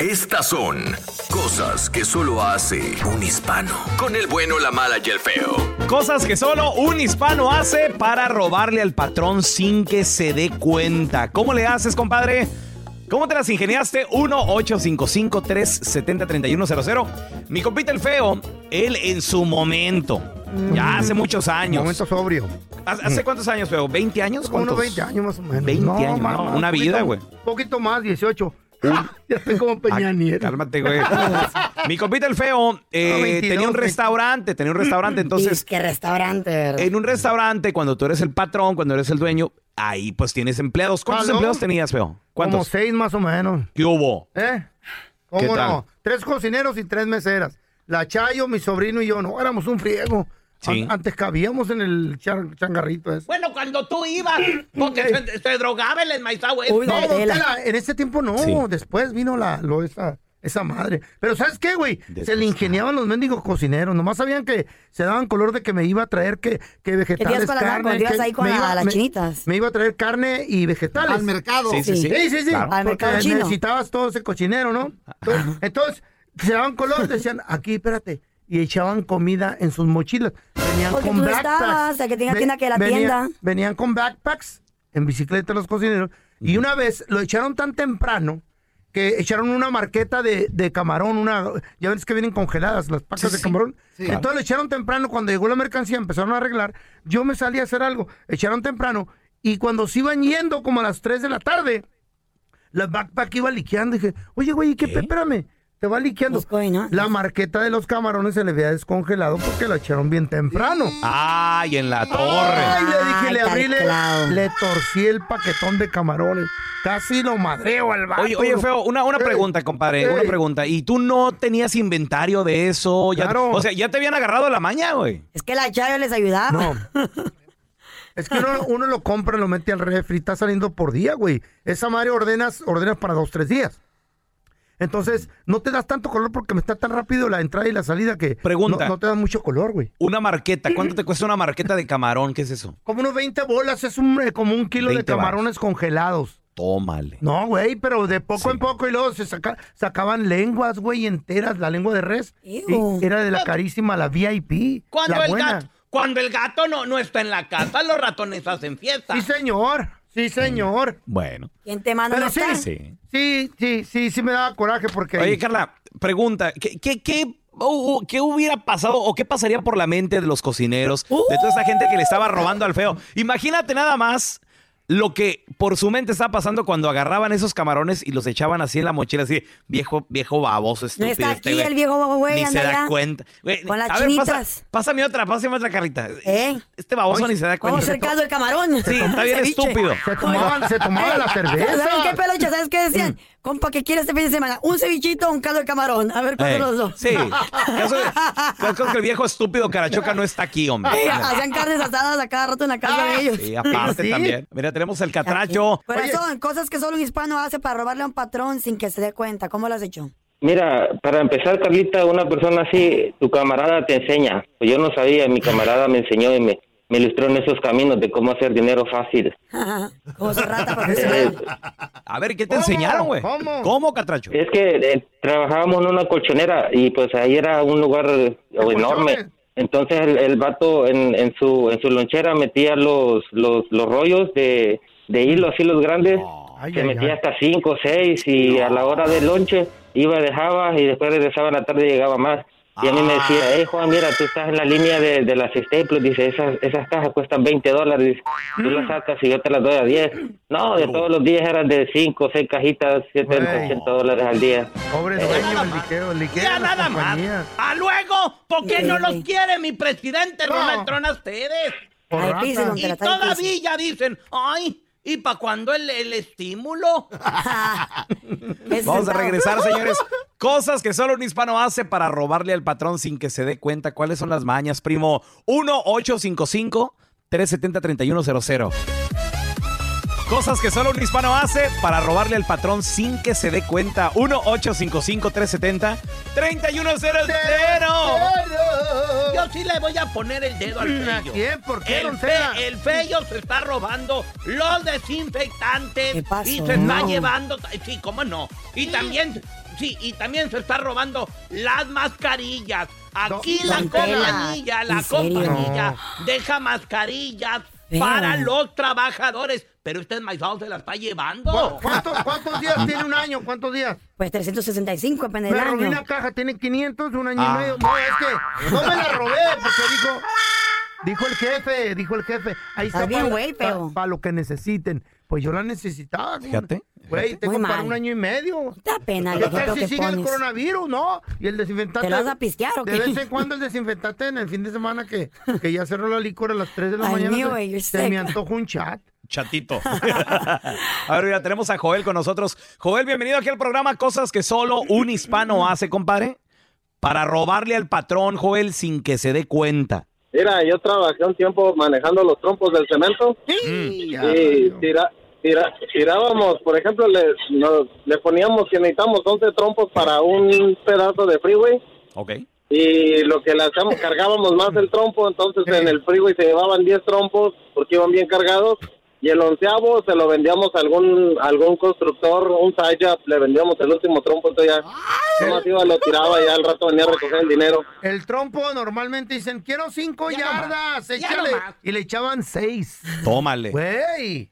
Estas son cosas que solo hace un hispano. Con el bueno, la mala y el feo. Cosas que solo un hispano hace para robarle al patrón sin que se dé cuenta. ¿Cómo le haces, compadre? ¿Cómo te las ingeniaste? 1-855-370-3100. Mi compita el feo, él en su momento, ya hace muchos años. Momento sobrio. ¿Hace hace cuántos años, feo? ¿20 años? Como unos ¿Cuántos? 20 años más o menos. 20 No, años, más, no, más, una poquito- vida, güey. poquito más, 18. ya estoy como Peña Ah, Nieto. Cálmate, güey. Mi compita el feo eh, No, 22, tenía un 20. restaurante, tenía un restaurante, entonces ¿Qué restaurante? verdad? en un restaurante cuando tú eres el patrón, cuando eres el dueño, ahí pues tienes empleados. ¿Cuántos ¿Aló? empleados tenías, feo? Como ¿Cuántos? seis más o menos. ¿Qué hubo? ¿Eh? ¿Qué ¿Cómo tal? no? Tres cocineros y tres meseras. La Chayo, mi sobrino y yo, no, éramos un friego. Sí. An- Antes cabíamos en el char- changarrito ese. Bueno, cuando tú ibas, porque se, se drogaba el enmaizado. Uy, No, don Tela. En ese tiempo no. Sí. Después vino la, lo, esa, esa madre. Pero ¿sabes qué, güey? Se le ingeniaban los mendigos cocineros. Nomás sabían que se daban color de que me iba a traer que, que vegetales, carne. que ahí con me la- iba- las me- chinitas. Me iba a traer carne y vegetales. Al mercado. Sí, sí, sí. Sí, sí, sí. Claro. Al mercado chino. necesitabas todo ese cochinero, ¿no? Entonces, entonces, se daban color, decían, aquí, espérate. Y echaban comida en sus mochilas. Venían Porque con tú no backpacks. estabas, que Ve- tienda que la venían- tienda. Venían con backpacks en bicicleta los cocineros. Y una vez lo echaron tan temprano que echaron una marqueta de, de camarón, una, ya ves que vienen congeladas las pacas de camarón. Entonces lo echaron temprano, cuando llegó la mercancía empezaron a arreglar, yo me salí a hacer algo, echaron temprano, y cuando se iban yendo como a las 3 de la tarde, la backpack iba liqueando, dije, oye güey, ¿qué? ¿Qué? Espérame, te va liqueando. La marqueta de los camarones se le había descongelado porque la echaron bien temprano. Ay, en la Ay, torre. le dije, le Ay, abrí, le, le torcí el paquetón de camarones. Casi lo madreo al vato. Oye, oye, feo, una, una pregunta, compadre, ey. una pregunta. ¿Y tú no tenías inventario de eso? Ya- Claro. O sea, ya te habían agarrado la maña, güey. Es que la Chayo les ayudaba. No. Es que uno, uno lo compra, lo mete al refri, está saliendo por día, güey. Esa madre ordenas, ordenas para dos, tres días. Entonces, no te das tanto color porque me está tan rápido la entrada y la salida que Pregunta. No, no te da mucho color, güey. Una marqueta, ¿cuánto te cuesta una marqueta de camarón? ¿Qué es eso? Como unos 20 bolas, es un, eh, como un kilo de 20 camarones congelados. Tómale. No, güey, pero de poco Sí. en poco y luego se saca- sacaban lenguas, güey, enteras, la lengua de res. Ew. Y era de la carísima, la VIP. Cuando la el buena. gato, cuando el gato no, no está en la casa, los ratones hacen fiesta. Sí, señor. Sí, señor. Bueno. ¿Quién te manda Pero sí? Sí. sí, sí, sí, sí me daba coraje porque... Oye, Carla, pregunta, ¿qué, qué, qué, oh, oh, qué hubiera pasado o qué pasaría por la mente de los cocineros, de toda esa gente que le estaba robando al feo? Imagínate nada más lo que por su mente estaba pasando cuando agarraban esos camarones y los echaban así en la mochila, así, viejo, viejo baboso, No estúpido. está aquí el viejo güey, Ni anda se da allá. cuenta. Güey, Con las a ver, pasa- pásame otra, pásame otra, Carlita. ¿Eh? Este baboso ni se da Vamos a cuenta. hacer caso del camarón. Sí, está bien estúpido. Se tomaban, se tomaban la cerveza. ¿Sabes qué, peluche? ¿Sabes qué decían? Compa, ¿qué quieres este fin de semana? Un cevichito o un caldo de camarón. A ver, ¿cuál los dos? Sí. Caso, caso que el viejo estúpido Carachoca no está aquí, hombre. Sí, hacían carnes asadas a cada rato en la casa de ellos. Sí, aparte Sí. también. Mira, tenemos el catracho. Corazón, cosas que solo un hispano hace para robarle a un patrón sin que se dé cuenta. ¿Cómo lo has hecho? Mira, para empezar, Carlita, una persona así, tu camarada te enseña. Pues yo no sabía, mi camarada me enseñó y me, me ilustró en esos caminos de cómo hacer dinero fácil. Como su rata profesional. A ver, ¿qué te ¿Cómo? enseñaron, güey? ¿Cómo? catracho? Es que eh, trabajábamos en una colchonera y pues ahí era un lugar eh, enorme. colchones? Entonces el, el vato en, en su en su lonchera metía los los, los rollos de, de hilo así los grandes. Ay, se ay, metía ay. hasta cinco o seis y a la hora del lonche iba, dejaba y después regresaba en la tarde y llegaba más. Y a mí me decía, hey Juan, mira, tú estás en la línea de, de las staples, dice, esas, esas cajas cuestan 20 dólares, dice, tú las sacas y yo te las doy a 10. No, de todos los días eran de 5 o 6 cajitas, 70, Güey. 80 dólares al día. Pobre dueño, el liqueo, el liqueo Ya nada más. compañías. A luego, ¿por qué no los quiere mi presidente No. Donald Trump a ustedes? Por Ay, Y todavía dicen, ay, ¿Y para cuándo el, el estímulo? Vamos a regresar, señores. Cosas que solo un hispano hace para robarle al patrón sin que se dé cuenta. ¿Cuáles son las mañas, primo? 1-855-370-3100. Cosas que solo un hispano hace para robarle al patrón sin que se dé cuenta. 1-855-370-3100. Yo sí le voy a poner el dedo al ¿A feyo. quién? ¿Por qué, El, fe- el feyo se está robando los desinfectantes ¿Qué pasó? y se está No. llevando, sí, cómo no. Y también, sí, y también se está robando las mascarillas. Aquí la compañía, la compañía deja mascarillas Feo. para los trabajadores, pero este maizado se la está llevando. ¿Cu- ¿Cuántos, cuántos días tiene un año? ¿Cuántos días? Pues 365 apenas el Me robé año. una caja, tiene 500, un año Ah. y medio. No, es que no me la robé porque dijo, dijo el jefe, dijo el jefe. Ahí está Estás bien, para, güey, feo. para lo que necesiten. Pues yo la necesitaba. güey. Fíjate, Güey, tengo Muy para mal. un año y medio. Da pena el ejemplo si que sigue el pones. coronavirus, ¿no? Y el desinfectante. ¿Te lo vas a pistear o De qué? vez en cuando el desinfectante en el fin de semana que, que ya cerró la licor a las 3 de la Ay, mañana. mío, se- you're se, me sick. antoja un chat. Chatito. a ver, mira, tenemos a Joel con nosotros. Joel, bienvenido aquí al programa Cosas que solo un hispano hace, compadre. Para robarle al patrón, Joel, sin que se dé cuenta. Mira, yo trabajé un tiempo manejando los trompos del cemento Sí, ya, y tira, tira- tirábamos, por ejemplo, le, nos- le poníamos que necesitamos 11 trompos para un pedazo de freeway Ok. y lo que le hacíamos, cargábamos más el trompo, entonces en el freeway se llevaban 10 trompos porque iban bien cargados y el onceavo se lo vendíamos a algún, algún constructor, un side job, le vendíamos el último trompo, entonces ya nomás iba, lo tiraba y ya al rato venía a recoger el dinero. El trompo normalmente dicen, quiero 5 Ya yardas, échale. nomás. Y le echaban 6. Tómale. Güey.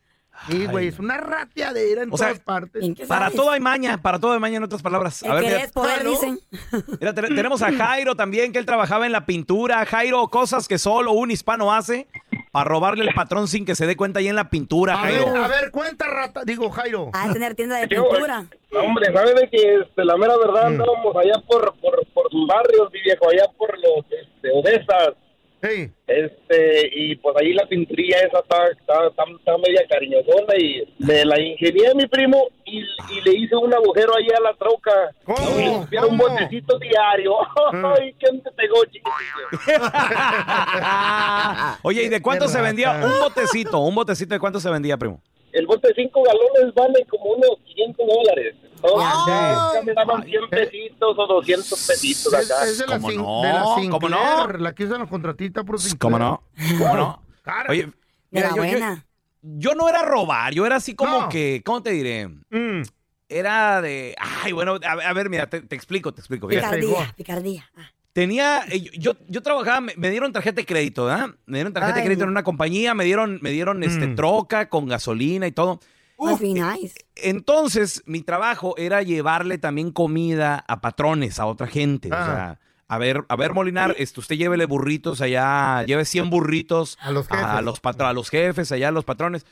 Sí, güey, es una rateadera en O sea, todas partes. ¿En qué Para todo hay maña, para todo hay maña en otras palabras. El que mira, es poder, dicen. mira, te- tenemos a Jairo también, que él trabajaba en la pintura. Jairo, cosas que solo un hispano hace para robarle al patrón sin que se dé cuenta ahí en la pintura, A ver, a ver, cuenta rata. Digo, Jairo. De tener tienda de Yo, pintura. Hombre, ¿sabes de que este, la mera verdad andábamos allá por, por, por barrios, mi viejo, allá por los este, Odesas, Hey, este, y pues ahí la pinturía esa está, está, está, está media cariñosona y me la ingenié mi primo y, y le hice un agujero ahí a la troca. ¿Cómo? Era un ¿Cómo? botecito diario. Ay, ¿quién te pegó, chiquitillo? Oye, ¿y de cuánto se vendía un botecito? ¿Un botecito de cuánto se vendía, primo? El bote de 5 galones vale como unos 500 dólares. Ah, ya me daban 100 pesitos o 200 pesitos Es, acá. es de la, ¿Cómo Sin- no? de la ¿Cómo no? Sinclair, la que usan los contratistas por Sinclair. ¿Cómo no? ¿Cómo no? Cara. Oye, mira, yo, yo- buena. yo no era robar, yo era así como No. que, ¿cómo te diré? Mm, Era de, ay, bueno, a, a ver, mira, te, te explico, te explico. Picardía, picardía. Ah. Tenía, eh, yo, yo trabajaba, me, dieron tarjeta de crédito, ¿verdad? Me dieron tarjeta de crédito en una compañía, me dieron, me dieron este Mm. troca con gasolina y todo. Must be nice. Entonces, mi trabajo era llevarle también comida a patrones, a otra gente. O Ah. sea, a ver, a ver, Molinar, este, usted llévele burritos allá, lleve 100 burritos A los jefes. a los, patro- a los jefes, allá a los patrones.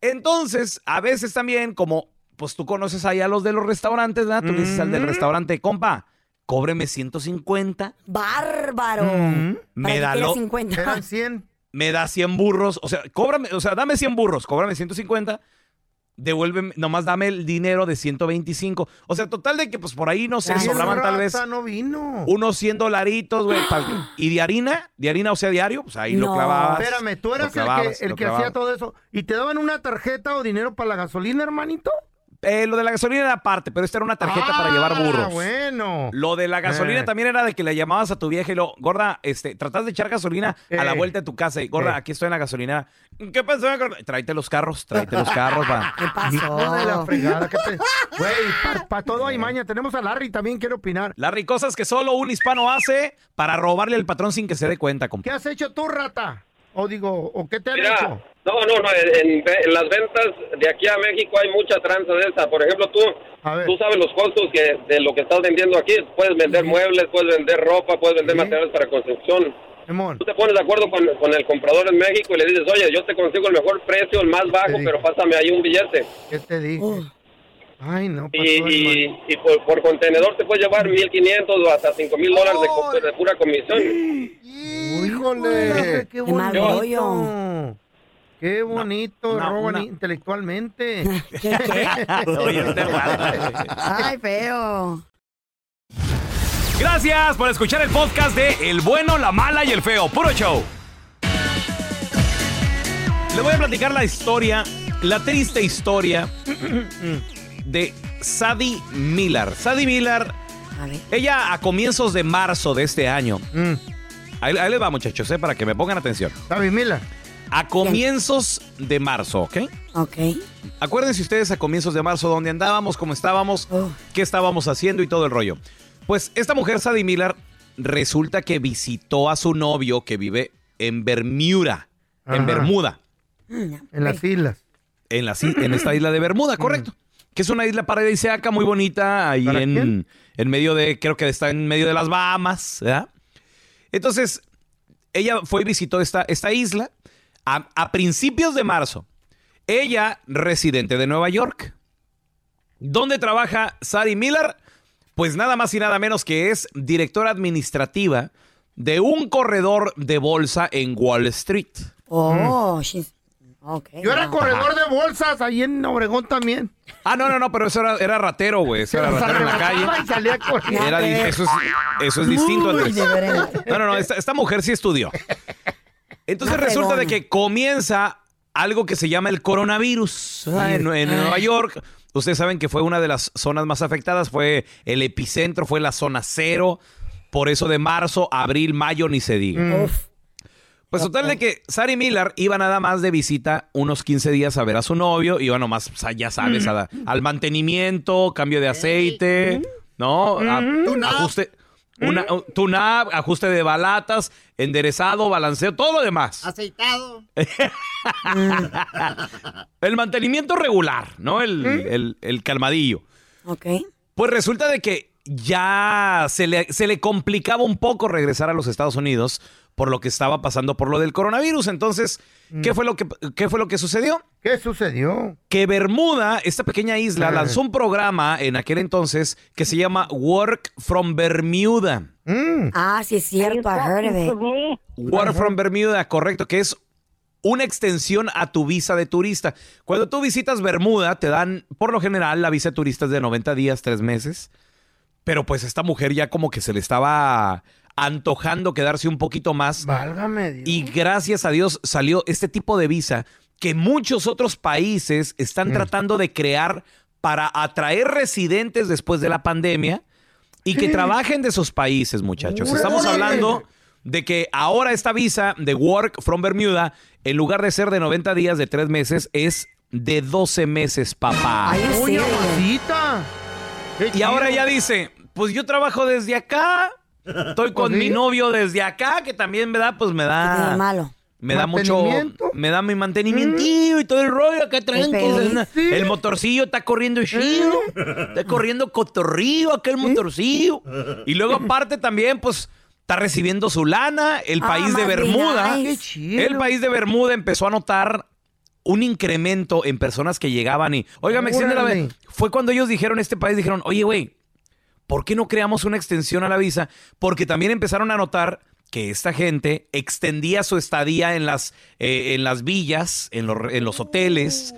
Entonces, a veces también, como pues tú conoces allá a los de los restaurantes, ¿verdad? Tú le dices al del Mm. restaurante, compa, cóbreme 150, Bárbaro. Mm. ¿Para me da, lo- 50? Eran 100. me da 100 burros, o sea, cóbrame, o sea, dame 100 burros, cóbrame 150, devuélveme, nomás dame el dinero de 125. O sea, total de que pues por ahí, no sé, Ay, sobraban tal vez no vino. unos 100 dolaritos, güey. Y de harina, de harina, o sea, diario, pues ahí lo No. clavabas. Espérame, tú eras el que, el que hacía todo eso. ¿Y te daban una tarjeta o dinero para la gasolina, hermanito? Eh, lo de la gasolina era aparte, pero esta era una tarjeta para llevar Ah, burros. bueno. Lo de la gasolina Eh. también era de que le llamabas a tu vieja y lo, gorda, este, tratas de echar gasolina a la Eh. vuelta de tu casa y, gorda, Eh. aquí estoy en la gasolina. ¿Qué pasó, gorda? Tráete los carros, tráete los carros, va. ¿Qué de la pasó? fregada. ¿qué te- Güey, para todo hay maña. Tenemos a Larry también, quiere opinar. Las cosas que solo un hispano hace para robarle al patrón sin que se dé cuenta, ¿Qué has hecho tú, rata? O digo, ¿o qué te han Mira, hecho? No, no, no, en, en las ventas de aquí a México hay mucha tranza de esa. Por ejemplo, tú, tú sabes los costos que de lo que estás vendiendo aquí. Puedes vender muebles, puedes vender ropa, puedes vender Sí. materiales para construcción. Simón. Tú te pones de acuerdo con, con el comprador en México y le dices, oye, yo te consigo el mejor precio, el más bajo, pero pásame ahí un billete. ¿Qué te dije? Uh, Ay, no, Y, por, por contenedor te puedes llevar 1.500 o hasta 5.000 dólares de, pura comisión. Híjole, qué Qué mal rollo. Qué bonito, una- roban una- intelectualmente. ¿Qué, qué? Oye, raro. Ay, feo. Gracias por escuchar el podcast de El bueno, la mala y el feo. Puro show. Le voy a platicar la historia, la triste historia de Sadie Miller. Sadie Miller, ella a comienzos de marzo de este año. Mm. Ahí, ahí les va, muchachos, eh, para que me pongan atención. Sabi Mila. A comienzos de marzo, ¿ok? Ok. Acuérdense ustedes a comienzos de marzo dónde andábamos, cómo estábamos, Oh. qué estábamos haciendo y todo el rollo. Pues esta mujer, Sadie Miller, resulta que visitó a su novio que vive en Bermuda, en. Bermuda, Mm, En las islas. en, la, en esta isla de Bermuda, correcto. Que es una isla paradisíaca muy bonita ahí ¿Para en, en medio de, creo que está en medio de las Bahamas, ¿verdad? Entonces, ella fue y visitó esta, esta isla a, a principios de marzo. Ella, residente de Nueva York. ¿Dónde trabaja Sari Miller? Pues nada más y nada menos que es directora administrativa de un corredor de bolsa en Wall Street. Oh, she's... Ok. Yo era wow. corredor de bolsas ahí en Obregón también. Ah, no, no, no, pero eso era, era ratero, güey. Eso era ratero en la calle. y salía corriendo. Era di- eso, es, eso es distinto, Muy Andrés. diferente. No, no, no, esta, esta mujer sí estudió. Entonces Una resulta de que comienza algo que se llama el coronavirus ¿verdad? en, en Nueva York. Ustedes saben que fue una de las zonas más afectadas, fue el epicentro, fue la zona cero. Por eso de marzo, abril, mayo, ni se diga. Mm. Uf. Pues total de que Sari Miller iba nada más de visita unos 15 días a ver a su novio, iba nomás, o sea, ya sabes, a- al mantenimiento, cambio de aceite, ¿no? A- ajuste, una, un tune-up, ajuste de balatas, enderezado, balanceo, todo lo demás. Aceitado. El mantenimiento regular, ¿no? El, el- el calmadillo. Ok. Pues resulta de que ya se le, se le complicaba un poco regresar a los Estados Unidos por lo que estaba pasando por lo del coronavirus. Entonces, ¿qué, fue lo que, ¿qué fue lo que sucedió? ¿Qué sucedió? Que Bermuda, esta pequeña isla, lanzó un programa en aquel entonces que se llama Work from Bermuda. Mm. Ah, sí es cierto. I heard of it. Work from Bermuda, correcto, que es una extensión a tu visa de turista. Cuando tú visitas Bermuda, te dan, por lo general, la visa de turista es de 90 días, 3 meses. Pero pues esta mujer ya como que se le estaba antojando quedarse un poquito más. Válgame Dios. Y gracias a Dios salió este tipo de visa que muchos otros países Mm. están tratando de crear para atraer residentes después de la pandemia y que trabajen de esos países, muchachos. Estamos hablando de que ahora esta visa de Work from Bermuda, en lugar de ser de 90 días, de 3 meses, es de 12 meses, papá. Ay, Uy, sí. Y ahora ella dice, pues yo trabajo desde acá, estoy con Pues mi novio desde acá, que también, ¿verdad? Pues me ¿Qué tiene de da... malo? Me da mucho, me da mi mantenimiento y todo el rollo acá tranqui. feliz. Sí. El motorcillo está corriendo chido, está corriendo cotorrillo acá el motorcillo. Y luego aparte también, pues, está recibiendo su lana. El Ah, país de Bermuda, nice. Qué chido. el país de Bermuda empezó a notar un incremento en personas que llegaban y, oiga, me extiende la vez. Fue cuando ellos dijeron, este país dijeron, oye, güey, ¿por qué no creamos una extensión a la visa? Porque también empezaron a notar que esta gente extendía su estadía en las, eh, en las villas, en los, en los hoteles.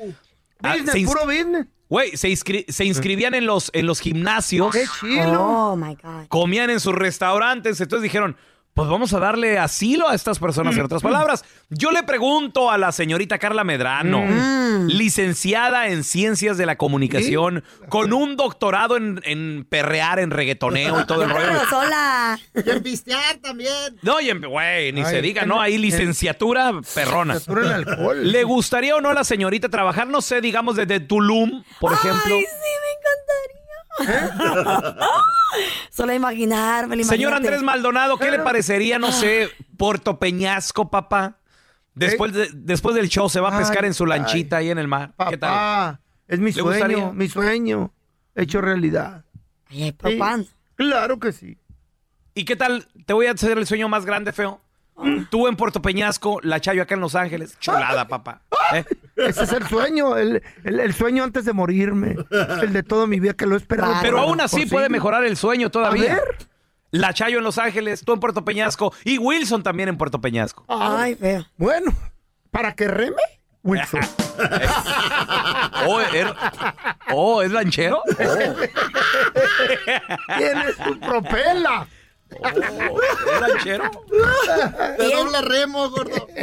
Ah, Business, se ins- puro business. Güey, se, inscri- se inscribían en los, en los gimnasios, Qué chido. Oh, my God. comían en sus restaurantes, entonces dijeron, pues vamos a darle asilo a estas personas. En otras palabras, yo le pregunto a la señorita Carla Medrano, Mm. licenciada en Ciencias de la Comunicación, con un doctorado en, en perrear, en reggaetoneo y todo el rollo. Pero sola. Y en pistear también. No, y en- güey, ni Ay, se diga, en- ¿no? Ahí en- licenciatura perrona. Satura el alcohol. ¿Le gustaría o no a la señorita trabajar, no sé, digamos, desde Tulum, por ejemplo? Ay, sí, me encantaría. Solo imaginarme, Señor. Andrés Maldonado, ¿qué le parecería, no sé, Puerto Peñasco, papá? Después, de- después del show se va a pescar Ay, en su lanchita ahí en el mar. ¿Qué tal? Papá, es mi ¿Le gustaría? sueño, mi sueño hecho realidad. Ay, ay, Sí, papá. Claro que sí. ¿Y qué tal? Te voy a hacer el sueño más grande, feo. Tú en Puerto Peñasco, la Chayo acá en Los Ángeles. Chulada, papá. ¿Eh? Ese es el sueño, el, el- el sueño antes de morirme. El de toda mi vida que lo he esperado. Pero aún así puede mejorar el sueño todavía. A ver. La Chayo en Los Ángeles, tú en Puerto Peñasco y Wilson también en Puerto Peñasco. Ay, feo. Bueno, ¿para que reme? Wilson. Oh, era- oh, ¿es lanchero? Oh, Tiene su propela. ¿Es lanchero? De doble remo, gordo.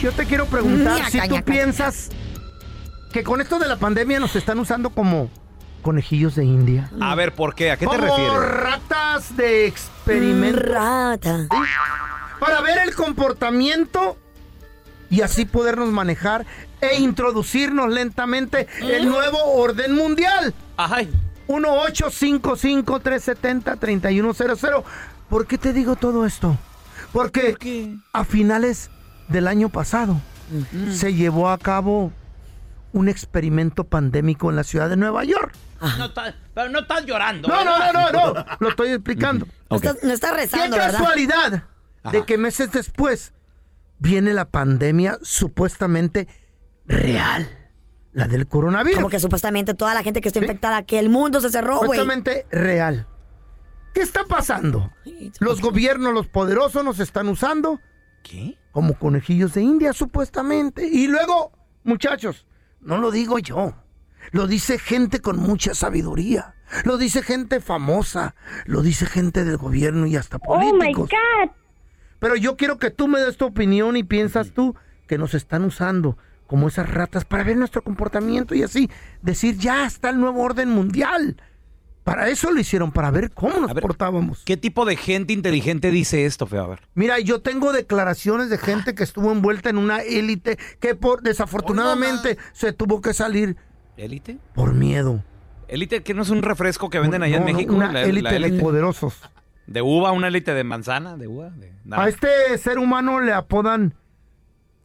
Yo te quiero preguntar Ñaca, si tú ñaca, piensas que con esto de la pandemia nos están usando como conejillos de India. A ver, ¿por qué? ¿A qué te como refieres? ratas de experimento. Rata. Para ver el comportamiento y así podernos manejar e introducirnos lentamente el nuevo orden mundial. Ay, 1-855-370-3100. ¿Por qué te digo todo esto? Porque a finales del año pasado se llevó a cabo un experimento pandémico en la ciudad de Nueva York. No está- pero no estás llorando. No, no, no, no, no. Lo estoy explicando. No estás, Qué rezando, ¿verdad? casualidad de que meses después viene la pandemia supuestamente real. La del coronavirus. Como que supuestamente toda la gente que está infectada, que el mundo se cerró, güey. Supuestamente real. ¿Qué está pasando? Los gobiernos, los poderosos nos están usando ¿qué? como conejillos de India, supuestamente. Y luego, muchachos, no lo digo yo. Lo dice gente con mucha sabiduría. Lo dice gente famosa. Lo dice gente del gobierno y hasta políticos. Pero yo quiero que tú me des tu opinión y piensas tú que nos están usando como esas ratas para ver nuestro comportamiento y así decir ya está el nuevo orden mundial. Para eso lo hicieron, para ver cómo nos ver, portábamos. ¿Qué tipo de gente inteligente dice esto, feo? A ver. Mira, yo tengo declaraciones de gente que estuvo envuelta en una élite que por desafortunadamente se tuvo que salir ¿Élite? por miedo. ¿Élite que no es un refresco que venden allá en No, México? Una élite de poderosos. ¿De uva? ¿Una élite de manzana? ¿De uva? De... A este ser humano le apodan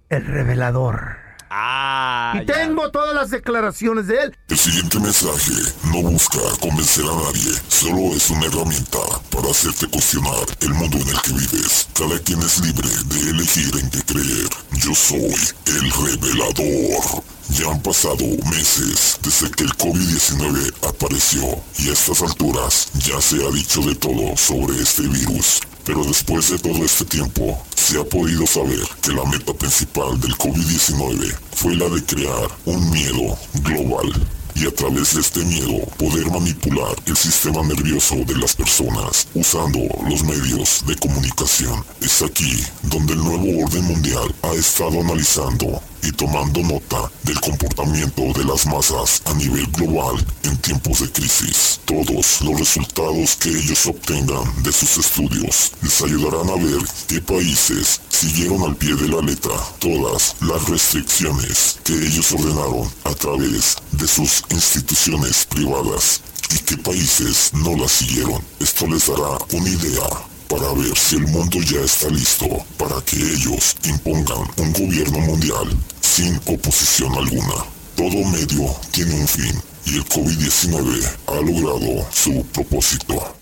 el revelador. Ah, y ya. tengo todas las declaraciones de él. El siguiente mensaje no busca convencer a nadie, solo es una herramienta para hacerte cuestionar el mundo en el que vives. Cada quien es libre de elegir en qué creer. Yo soy el revelador. Ya han pasado meses desde que el COVID-19 apareció y a estas alturas ya se ha dicho de todo sobre este virus. Pero después de todo este tiempo, se ha podido saber que la meta principal del COVID-19 fue la de crear un miedo global y a través de este miedo poder manipular el sistema nervioso de las personas usando los medios de comunicación. Es aquí donde el nuevo orden mundial ha estado analizando y tomando nota del comportamiento de las masas a nivel global en tiempos de crisis. Todos los resultados que ellos obtengan de sus estudios les ayudarán a ver qué países siguieron al pie de la letra todas las restricciones que ellos ordenaron a través de sus instituciones privadas y qué países no las siguieron. Esto les dará una idea para ver si el mundo ya está listo para que ellos impongan un gobierno mundial sin oposición alguna. Todo medio tiene un fin y el COVID-19 ha logrado su propósito.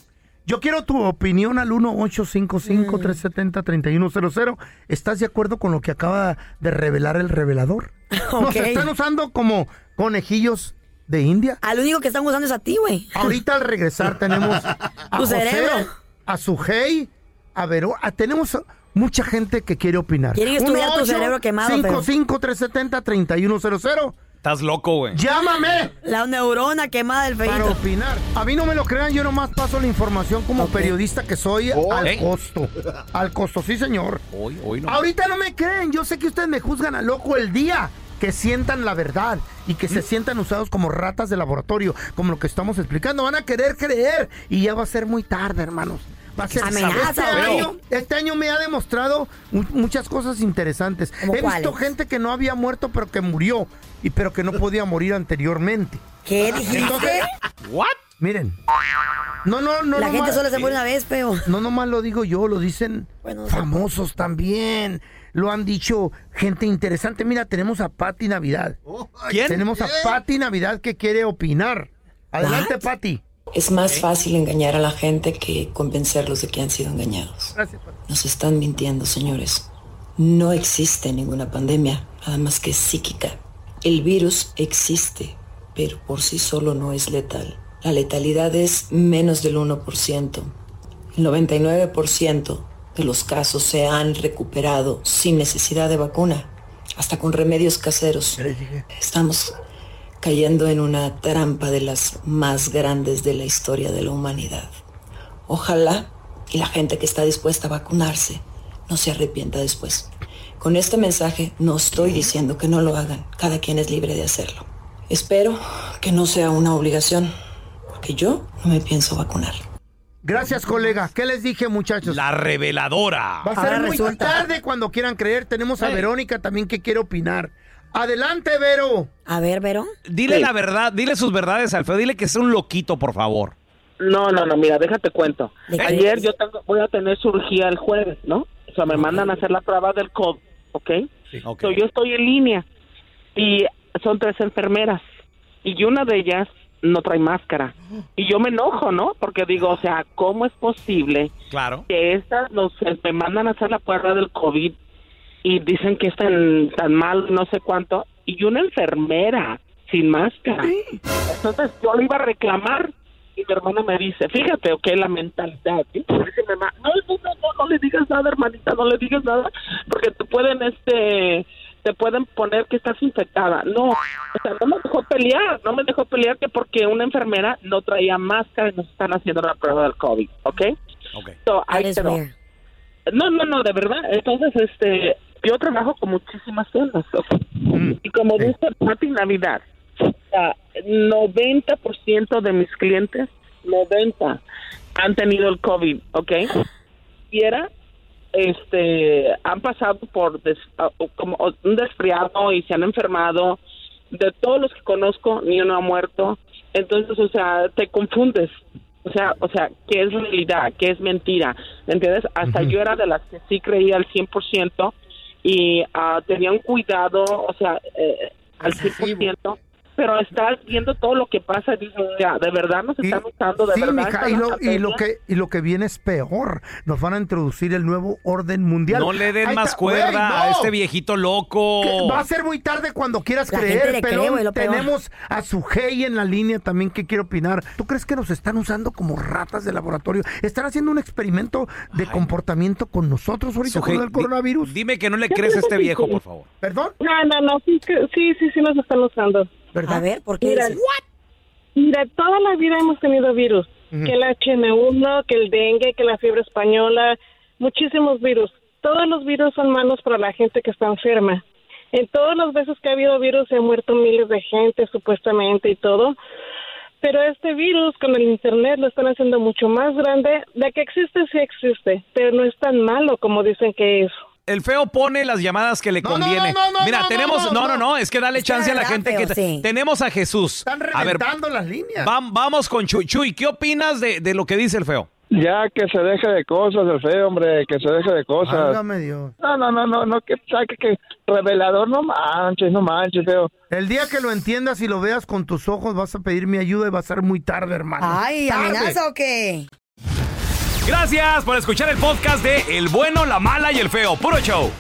Yo quiero tu opinión al 1-855-370-3100. ¿Estás de acuerdo con lo que acaba de revelar el revelador? Nos están usando como conejillos de India. Al único que están usando es a ti, güey. Ahorita al regresar tenemos a Tu José, cerebro. a Sujei, a Vero, a- tenemos mucha gente que quiere opinar. Quieren estudiar tu cerebro quemado, pero- 55-370-3100. Estás loco, güey. ¡Llámame! La neurona quemada del Para feito. opinar. A mí no me lo crean, yo nomás paso la información como periodista que soy al ¿eh? costo. Al costo, sí, señor. Hoy, hoy no. Ahorita no me creen, yo sé que ustedes me juzgan a loco el día que sientan la verdad y que se sientan usados como ratas de laboratorio, como lo que estamos explicando. Van a querer creer y ya va a ser muy tarde, hermanos. Va a ser Amenaza, este, año, este año me ha demostrado mu- muchas cosas interesantes. ¿Cómo He visto cuáles? gente que no había muerto pero que murió y pero que no podía morir anteriormente. ¿Qué dijiste? ¿What? miren. No, no, no. la no gente solo se muere una vez, feo. no nomás lo digo yo, lo dicen Bueno, famosos también. Lo han dicho gente interesante. Mira, tenemos a Patti Navidad. ¿Quién? Tenemos a Patti Navidad que quiere opinar. Adelante, Patti. Es más fácil engañar a la gente que convencerlos de que han sido engañados. Gracias. Nos están mintiendo, señores. No existe ninguna pandemia, nada más que psíquica. El virus existe, pero por sí solo no es letal. La letalidad es menos del 1%. El 99% que los casos se han recuperado sin necesidad de vacuna, hasta con remedios caseros. Estamos cayendo en una trampa de las más grandes de la historia de la humanidad. Ojalá y la gente que está dispuesta a vacunarse no se arrepienta después. Con este mensaje no estoy diciendo que no lo hagan, cada quien es libre de hacerlo. Espero que no sea una obligación, porque yo no me pienso vacunar. Gracias, colega. ¿Qué les dije, muchachos? La reveladora. Va a ser Ahora muy resulta. tarde cuando quieran creer. Tenemos a. Verónica también que quiere opinar. Adelante, Vero. A ver, Vero. Dile la verdad, dile sus verdades al feo. Dile que es un loquito, por favor. No, no, no, mira, déjate cuento. Ayer yo tengo, voy a tener cirugía el jueves, ¿no? O sea, me mandan a hacer la prueba del COVID, ¿ok? Ok. So, yo estoy en línea y son tres enfermeras y una de ellas no trae máscara. Y yo me enojo, ¿no? Porque digo, o sea, ¿cómo es posible Claro. que estas los me mandan a hacer la prueba del COVID y dicen que es tan, tan mal, no sé cuánto, y una enfermera sin máscara. Entonces yo le iba a reclamar y mi hermana me dice, fíjate, ok, la mentalidad. Dice mi mamá, no, no, no, no, no le digas nada, hermanita, no le digas nada, porque te pueden, este, te pueden poner que estás infectada. No, o sea, no me dejó pelear, no me dejó pelear que porque una enfermera no traía máscara y nos están haciendo la prueba del COVID, ¿ok? Ok. So, ahí. No, no, no, de verdad. Entonces, este, yo trabajo con muchísimas tiendas. ¿ok? Y como dice Pati Navidad, o sea, 90% de mis clientes, 90, han tenido el COVID, ¿ok? Y era, este, han pasado por des- como un desfriado y se han enfermado. De todos los que conozco, ni uno ha muerto. Entonces, o sea, te confundes. O sea, o sea, ¿qué es realidad? ¿Qué es mentira? ¿Entiendes? Hasta yo era de las que sí creía al 100% y ah, tenía un cuidado, o sea, eh, al 100%. Pero estás viendo todo lo que pasa y dices, o sea, de verdad nos están usando, de sí, verdad. mija, y lo, y lo que y lo que viene es peor. Nos van a introducir el nuevo orden mundial. No le den Ahí más cuerda a este viejito loco. Que Va a ser muy tarde cuando quieras La creer, pero cree, tenemos a Sujei en la línea también que quiere opinar. ¿Tú crees que nos están usando como ratas de laboratorio? ¿Están haciendo un experimento de comportamiento con nosotros ahorita Sujei, con el coronavirus? Dime que no le crees a este viejo, por favor. ¿Perdón? No, no, no, sí, sí, sí nos están usando. ¿Verdad? A ver, ¿por qué Mira, dices? Mira, toda la vida hemos tenido virus. Que el HN1, que el dengue, que la fiebre española, muchísimos virus. Todos los virus son malos para la gente que está enferma. En todas las veces que ha habido virus se han muerto miles de gente, supuestamente, y todo. Pero este virus con el Internet lo están haciendo mucho más grande. De que existe, sí existe, pero no es tan malo como dicen que es. El feo pone las llamadas que le No, no, conviene. no, no, no, Mira, no, tenemos. no, No, no, es que dale Es que chance a la gente feo, que. sí. Tenemos a Jesús. Están A ver, reventando las líneas. vam- vamos con Chuy. Chuy, ¿qué opinas de, de lo que dice el feo? Ya que se deje de cosas, el feo, hombre, que se deje de cosas. Válgame Dios. No, no, no, no, no, que saque que revelador, no manches, no manches, feo. El día que lo entiendas y lo veas con tus ojos, vas a pedir mi ayuda y va a ser muy tarde, hermano. Ay. ¿amenaza o qué? Gracias por escuchar el podcast de El bueno, la mala y el feo. Puro show.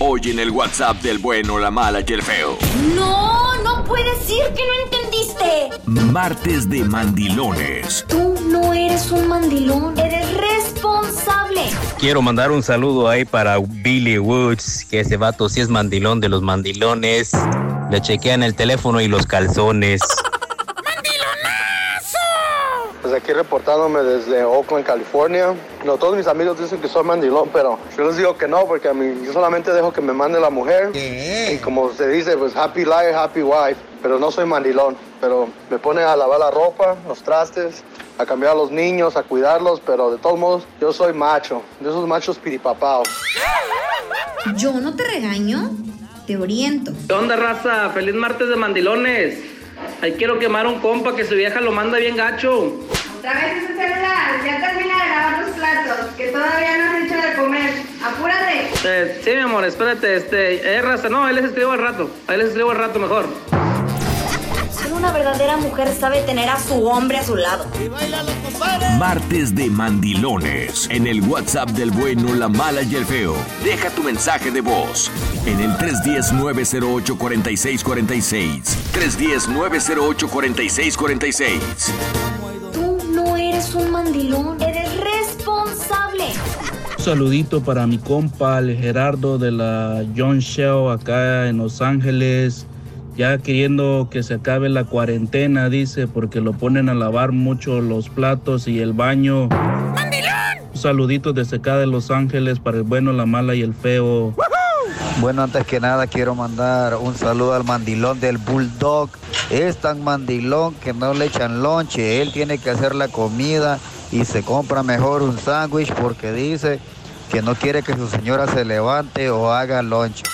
Hoy en el WhatsApp del bueno, la mala y el feo. No, no puedes decir que no entendiste. Martes de mandilones. Tú no eres un mandilón, eres responsable. Quiero mandar un saludo ahí para Billy Woods, que ese vato sí es mandilón de los mandilones. Le chequean el teléfono y los calzones. Pues aquí reportándome desde Oakland, California. No, todos mis amigos dicen que soy mandilón, pero yo les digo que no, porque a mí yo solamente dejo que me mande la mujer. Y como se dice, pues happy life, happy wife. Pero no soy mandilón. Pero me pone a lavar la ropa, los trastes, a cambiar a los niños, a cuidarlos. Pero de todos modos, yo soy macho. De esos machos piripapaos. Yo no te regaño, te oriento. ¿Qué onda, raza? Feliz martes de mandilones. Ahí quiero quemar a un compa que su vieja lo manda bien gacho. Otra vez ese celular, ya termina de lavar los platos, que todavía no has hecho de comer. Apúrate. Eh, sí, mi amor, espérate, este, eh, raza, no, ahí les escribo al rato. Ahí les escribo al rato mejor. Una verdadera mujer sabe tener a su hombre a su lado. Martes de mandilones. En el WhatsApp del bueno, la mala y el feo. Deja tu mensaje de voz en el 310-908-4646. 310-908-4646. Tú no eres un mandilón, eres responsable. Un saludito para mi compa, el Gerardo de la John Shell acá en Los Ángeles. Ya queriendo que se acabe la cuarentena, dice, porque lo ponen a lavar mucho los platos y el baño. Un saludito desde acá de Los Ángeles para el bueno, la mala y el feo. Bueno, antes que nada quiero mandar un saludo al mandilón del Bulldog. Es tan mandilón que no le echan lonche. Él tiene que hacer la comida y se compra mejor un sándwich porque dice que no quiere que su señora se levante o haga lonche.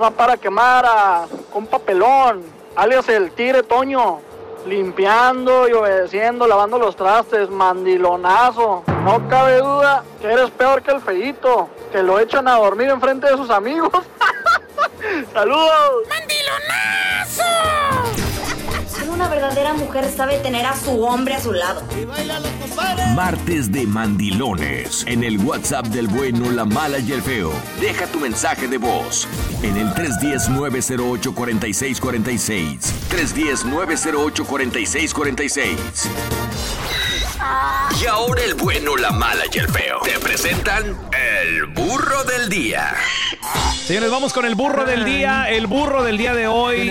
Va para quemar un papelón, alias el tigre Toño, limpiando y obedeciendo, lavando los trastes, mandilonazo. No cabe duda que eres peor que el feíto, que lo echan a dormir enfrente de sus amigos. ¡Saludos! Solo una verdadera mujer sabe tener a su hombre a su lado. Martes de Mandilones. En el WhatsApp del bueno, la mala y el feo. Deja tu mensaje de voz en el 310-908-4646. 310-908-4646. Y ahora el bueno, la mala y el feo. Te presentan el burro del día. Señores, vamos con el burro del día. El burro del día de hoy.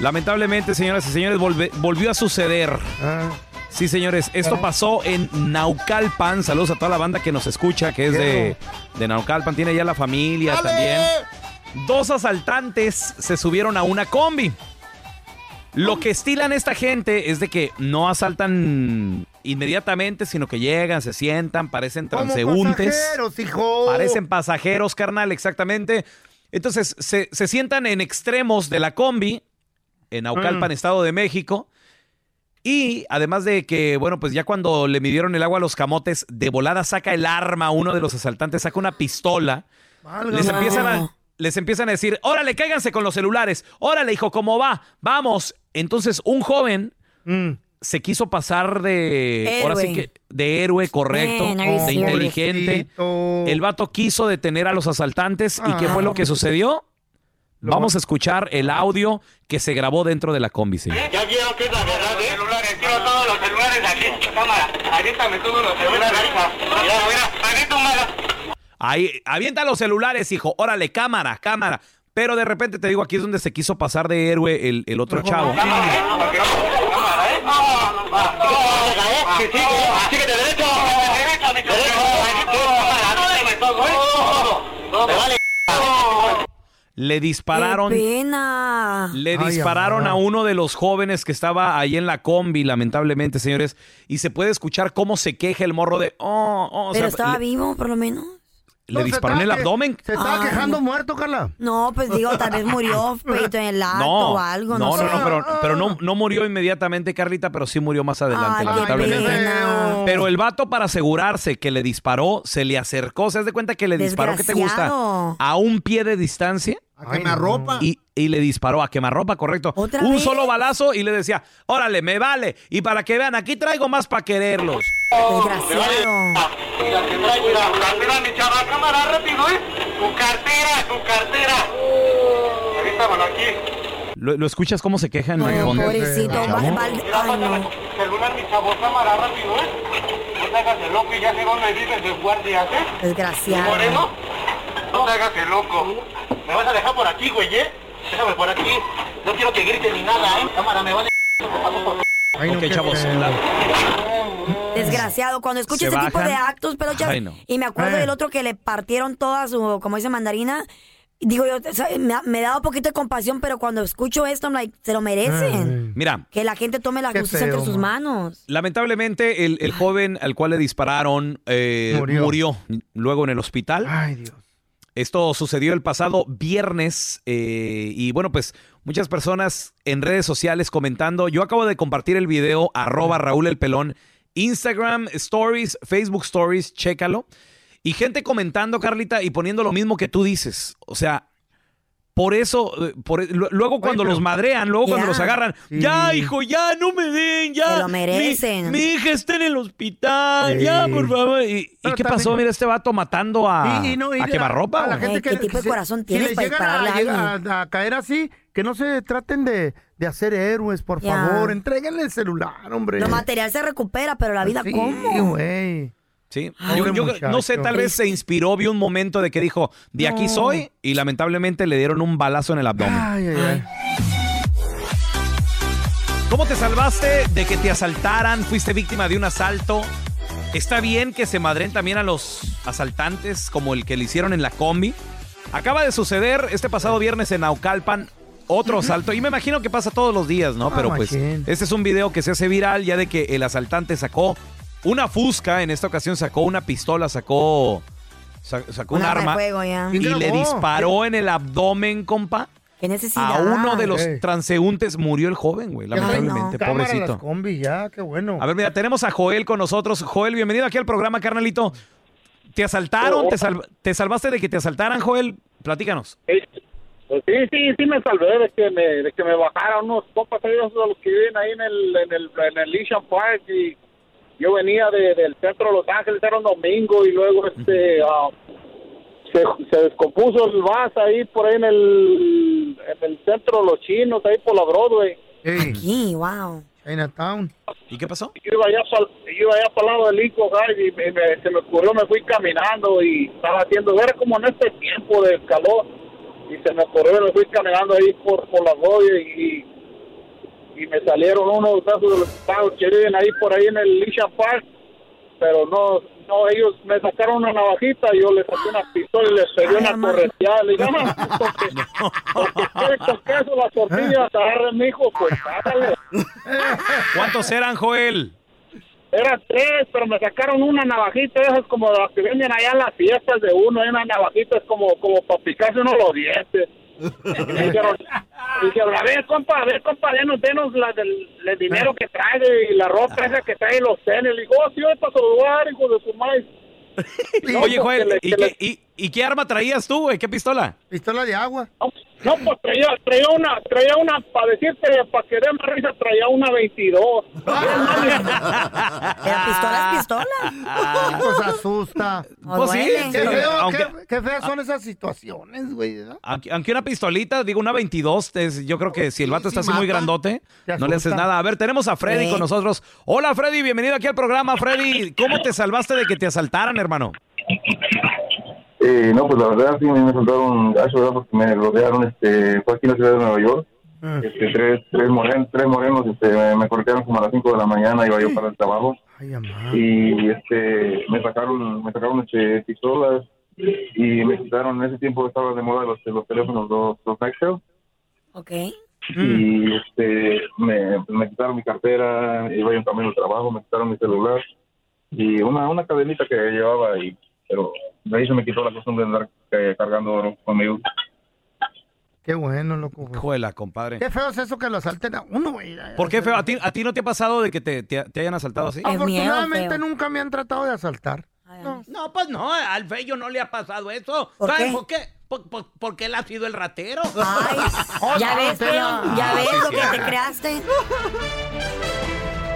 Lamentablemente, señoras y señores, volve- volvió a suceder. Sí, señores, esto pasó en Naucalpan. Saludos a toda la banda que nos escucha, que es de, de Naucalpan. Tiene ya la familia también. Dos asaltantes se subieron a una combi. Lo que estilan esta gente es de que no asaltan inmediatamente, sino que llegan, se sientan, parecen transeúntes. pasajeros, hijo. Parecen pasajeros, carnal, exactamente. Entonces, se, se sientan en extremos de la combi, en Naucalpan, Mm. Estado de México. Y además de que, bueno, pues ya cuando le midieron el agua a los camotes, de volada saca el arma uno de los asaltantes, saca una pistola. Les empiezan, a, les empiezan a decir, órale, cáiganse con los celulares. Órale, hijo, ¿cómo va? Vamos. Entonces, un joven se quiso pasar de... Ahora sí Héroe. que... De héroe, correcto. Man, de inteligente. El vato quiso detener a los asaltantes. ¿Y qué fue lo que sucedió? Vamos a escuchar el audio que se grabó dentro de la combi, señor. Ya vieron que es la verdad, ¿eh? celulares, tiro todos los celulares aquí. Cámara, aviéntame todos los celulares. Mira, mira, avienta un mala. Ahí, avienta los celulares, hijo. Órale, cámara, cámara. Pero de repente te digo, aquí es donde se quiso pasar de héroe el, el otro chavo. Cámara, ¿eh? No, no, va. Que sigue, síguete derecho. Derecho, mi Cámara, ¿eh? Vale. Le dispararon. ¡Qué pena! Le dispararon a uno de los jóvenes que estaba ahí en la combi, lamentablemente, señores. Y se puede escuchar cómo se queja el morro de. Oh, oh, o Pero sea, estaba le, vivo, por lo menos. le disparó en el abdomen. Se estaba Ay, quejando muerto, Carla. No, pues digo, tal vez murió peito en el acto No, o algo, no, no, no, sé. no, pero, pero no, no murió inmediatamente, Carlita, pero sí murió más adelante, Ay, qué lamentablemente. pena. Pero el vato, para asegurarse que le disparó, se le acercó. ¿Se das de cuenta que le disparó? ¿Qué te gusta? A un pie de distancia. A quemarropa. Y, y le disparó a quemarropa, correcto. ¿Otra Un vez? solo balazo y le decía, órale, me vale. Y para que vean, aquí traigo más para quererlos. Desgraciado. Mira, que traigo, mira, cartera, mi chava, cámara, rápido, ¿eh? Tu cartera, tu cartera. Aquí. ¿Lo, lo escuchas cómo se queja en el fondo? pobrecito, va- va- ay, no. celular, mi chavo, cámara, rápido, ¿eh? No te hagas el loco y ya de guardias, ¿eh? Desgraciado. Moreno, no te hagas el loco. Me vas a dejar por aquí, güey, ¿eh? Déjame por aquí. No quiero que grites ni nada, ¿eh? Cámara, me vale. ok, chavos. la- Desgraciado. Cuando escucho ese tipo de actos, pero Ay, no. y me acuerdo Eh. del otro que le partieron toda su, como dice mandarina, digo yo, me, me da un poquito de compasión, pero cuando escucho esto, I'm like, se lo merecen. Mira, Que la gente tome la justicia feo, entre sus man. manos. lamentablemente el, el joven al cual le dispararon eh, Murió. murió. luego en el hospital. Ay, Dios. Esto sucedió el pasado viernes eh, y bueno, pues muchas personas en redes sociales comentando. Yo acabo de compartir el video arroba Raúl el Pelón, Instagram Stories, Facebook Stories, chécalo. Y gente comentando, Carlita, y poniendo lo mismo que tú dices. O sea, por eso, eh, por, lu- luego cuando pero- los madrean, luego cuando los agarran, Sí. ya hijo, ya no me den, ya. Se lo merecen. Mi, mi hija está en el hospital, ya, por favor. ¿Y, qué también- pasó? Mira, este vato matando a, Y- y no, y a la- quemarropa. a la gente que, ¿Qué tipo de corazón si tienes les para dispararle a caer así, que no se traten de, de hacer héroes, por favor. Entréguenle el celular, hombre. Lo material se recupera, pero la vida, Sí, ¿cómo? güey. Sí. Ay, Yo- no sé, tal vez se inspiró, vio un momento de que dijo, de aquí No. soy, y lamentablemente le dieron un balazo en el abdomen. Ay, ay, ay. ¿Cómo te salvaste de que te asaltaran? ¿Fuiste víctima de un asalto? ¿Está bien que se madren también a los asaltantes como el que le hicieron en la combi? Acaba de suceder este pasado viernes en Naucalpan otro asalto y me imagino que pasa todos los días, ¿no? Ah, Pero pues machín. este es un video que se hace viral ya de que el asaltante sacó una fusca, en esta ocasión sacó una pistola, sacó, sa- sacó un Un arma de arma fuego, ya. y ¿Quién le grabó? disparó en el abdomen, compa. ¿Qué necesidad? A uno de los Ey. transeúntes murió el joven, güey, lamentablemente, pobrecito. combi, ya, qué bueno. A ver, mira, tenemos a Joel con nosotros. Joel, bienvenido aquí al programa, carnalito. ¿Te asaltaron? ¿Te, sal- te salvaste de que te asaltaran, Joel? Platícanos. Pues sí, sí, sí me salvé de que me, de que me bajaran unos compas ahí, esos de los que viven ahí en el, en el, en el Park y yo venía de- del centro de Los Ángeles, era un domingo y luego este ah, se, se descompuso el vas ahí por ahí en el, en el centro de los chinos, ahí por la Broadway. Aquí, wow. Chinatown. ¿Y qué pasó? Yo iba allá para iba allá para el lado del Lincoln y me- me- se me ocurrió, me fui caminando y estaba haciendo, era como en este tiempo de calor y se me ocurrió, me fui caminando ahí por, por la Broadway y, y me salieron unos esos de los pagos que viven ahí por ahí en el Leisure Park, pero no, no, ellos me sacaron una navajita yo les saqué una pistola y les pegué una correteada, le dije, "Ah, porque, porque quiere con queso las tortillas, agarre mi hijo, pues hágale. ¿Cuántos eran, Joel? Eran tres, pero me sacaron una navajita, esas como las que venden allá en las fiestas de uno, hay unas navajitas como, como para picarse uno los dientes. Dijeron, dijeron, a ver, compa, a ver, compa, denos, denos la del, el dinero que trae y la ropa esa que trae los tenis. Le digo, oh, sí, voy a dar, hijo de su madre. Oye, Joel, le- ¿y que qué, le- y- y qué arma traías tú, güey? ¿Qué pistola? Pistola de agua. No, pues traía, traía una, traía una, para decirte, para que dé más risa, traía una 22. La pistola es pistola. Pues asusta. Pues sí, Qué, sí, feo, aunque- qué- qué feas son esas situaciones, güey. ¿verdad? Aunque una pistolita, digo una 22, es- yo creo que si el vato está sí así muy grandote, Te no le haces nada. A ver, tenemos a Freddy Sí. con nosotros. Hola, Freddy, bienvenido aquí al programa, Freddy. ¿Cómo te salvaste de que te asaltaran, hermano? Eh, no, pues la verdad sí me soltaron gacho, ¿verdad? Porque me rodearon, este, fue aquí en la ciudad de Nueva York. Este, tres, tres, morenos, tres morenos este, me, me cortearon como a las 5 de la mañana, iba yo para el trabajo. Y este, me sacaron, me sacaron este, pistolas y me quitaron, en ese tiempo estaba de moda los, los teléfonos, los, los Nextel. Ok. Y este, me, me quitaron mi cartera, iba yo en camino al trabajo, me quitaron mi celular y una, una cadenita que llevaba y pero de ahí se me quitó la costumbre de andar eh, cargando oro conmigo. Qué bueno, loco. güey. Juela, compadre. Qué feo es eso que lo asalten a uno, güey. ¿Por qué, feo? ¿A ti, ¿A ti no te ha pasado de que te, te- te hayan asaltado así? Afortunadamente nunca me han tratado de asaltar. No, pues no, al Fello no le ha pasado eso. ¿Por ¿Sabes qué? por qué? Por- por- porque él ha sido el ratero. ya ves, feo, ya ves lo que te creaste.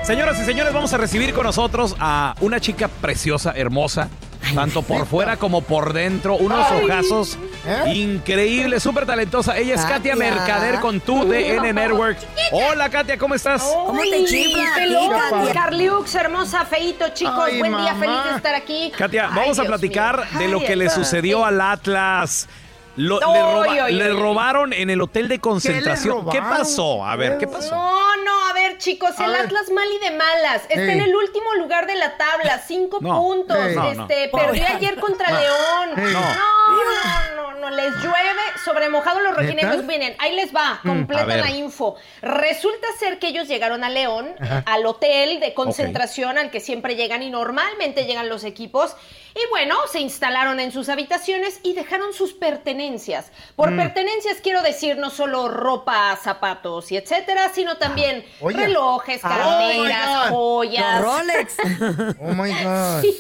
Señoras y señores, vamos a recibir con nosotros a una chica preciosa, hermosa, tanto por fuera como por dentro, unos Ay. ojazos ¿Eh? increíbles, súper talentosa. Ella es Katia, Katia. Mercader con tu DN Network. Hola, Katia, ¿cómo estás? ¿Cómo te chifla a ti, Katia? Carliux, hermosa, feito, chicos. Ay, Buen día, mamá. feliz de estar aquí. Katia, Ay, vamos a Dios platicar mío. de lo Ay, que le sucedió al Atlas. Lo- Ay, le, roba- le robaron en el hotel de concentración. ¿Qué, robaron? pasó? A ver, ¿qué pasó? No, no, a ver, chicos, el Atlas mal y de malas. Está Ey. en el último lugar de la tabla, cinco No. puntos. No, este, no. perdió ayer contra. León. No, no, no, no, les llueve sobre mojado los rojinegros. Miren, ahí les va, Mm, completa la info. Resulta ser que ellos llegaron a León, Ajá. al hotel de concentración al que siempre llegan y normalmente llegan los equipos. Y bueno, se instalaron en sus habitaciones y dejaron sus pertenencias. Por Mm. pertenencias quiero decir no solo ropa, zapatos y etcétera, sino también Oye. relojes, Ah. carteras, Oh joyas. Los Rolex. Oh my God. Sí.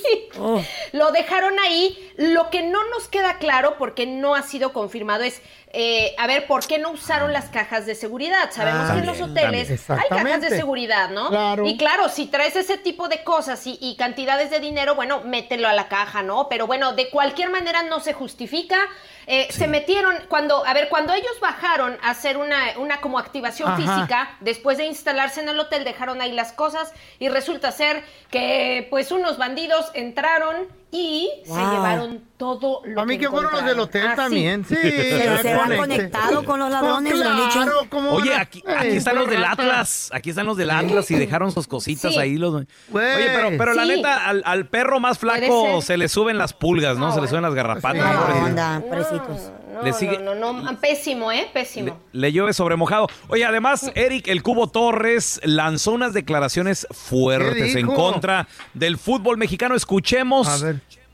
Lo dejaron ahí. Lo que no nos queda claro, porque no ha sido confirmado, es eh, a ver, ¿por qué no usaron las cajas de seguridad? Sabemos Ah, que en los también, hoteles hay cajas de seguridad, ¿no? Claro. Y claro, si traes ese tipo de cosas y, y cantidades de dinero, bueno, mételo a la caja, ¿no? Pero bueno, de cualquier manera no se justifica. Eh, Se metieron, cuando, a ver, cuando ellos bajaron a hacer una, una como activación Ajá. física, después de instalarse en el hotel, dejaron ahí las cosas y resulta ser que pues unos bandidos entraron y se llevaron todo lo A mí que que fueron los del hotel. Ah, también, sí. Pero se han conectado con los ladrones, Oh, lo han dicho. claro, ¿cómo Oye, aquí, aquí están los del. Atlas. Aquí están los del Atlas y dejaron sus cositas Sí. ahí. Los... Oye, pero, pero la neta, al, al perro más flaco se le suben las pulgas, ¿no? se le suben las garrapatas. Mala onda, pobrecitos. No, Le sigue- no, no, no, pésimo, ¿eh? Pésimo. Le llueve sobre mojado. Oye, además, Eric, el Cubo Torres lanzó unas declaraciones fuertes ¿Qué en contra del fútbol mexicano. Escuchemos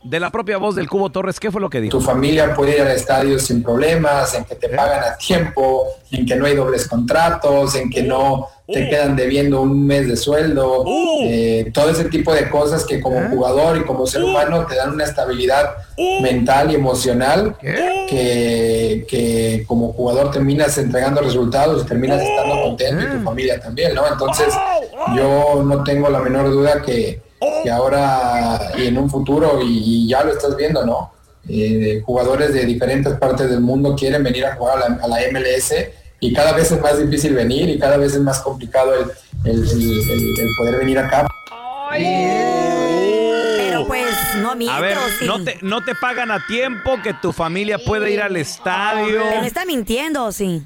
de la propia voz del Cubo Torres qué fue lo que dijo. Tu familia puede ir al estadio sin problemas, en que te pagan a tiempo, en que no hay dobles contratos, en que no te quedan debiendo un mes de sueldo, eh, todo ese tipo de cosas que como jugador y como ser humano te dan una estabilidad mental y emocional que, que como jugador terminas entregando resultados y terminas estando contento y tu familia también, ¿no? Entonces yo no tengo la menor duda que, que ahora y en un futuro, y, y ya lo estás viendo, ¿no? Eh, jugadores de diferentes partes del mundo quieren venir a jugar a la, a la MLS y cada vez es más difícil venir y cada vez es más complicado el, el- el- el- el poder venir acá. Pero pues, no miento, A ver, sí. no te, no te pagan a tiempo que tu familia puede ir al estadio. Pero está mintiendo, sí.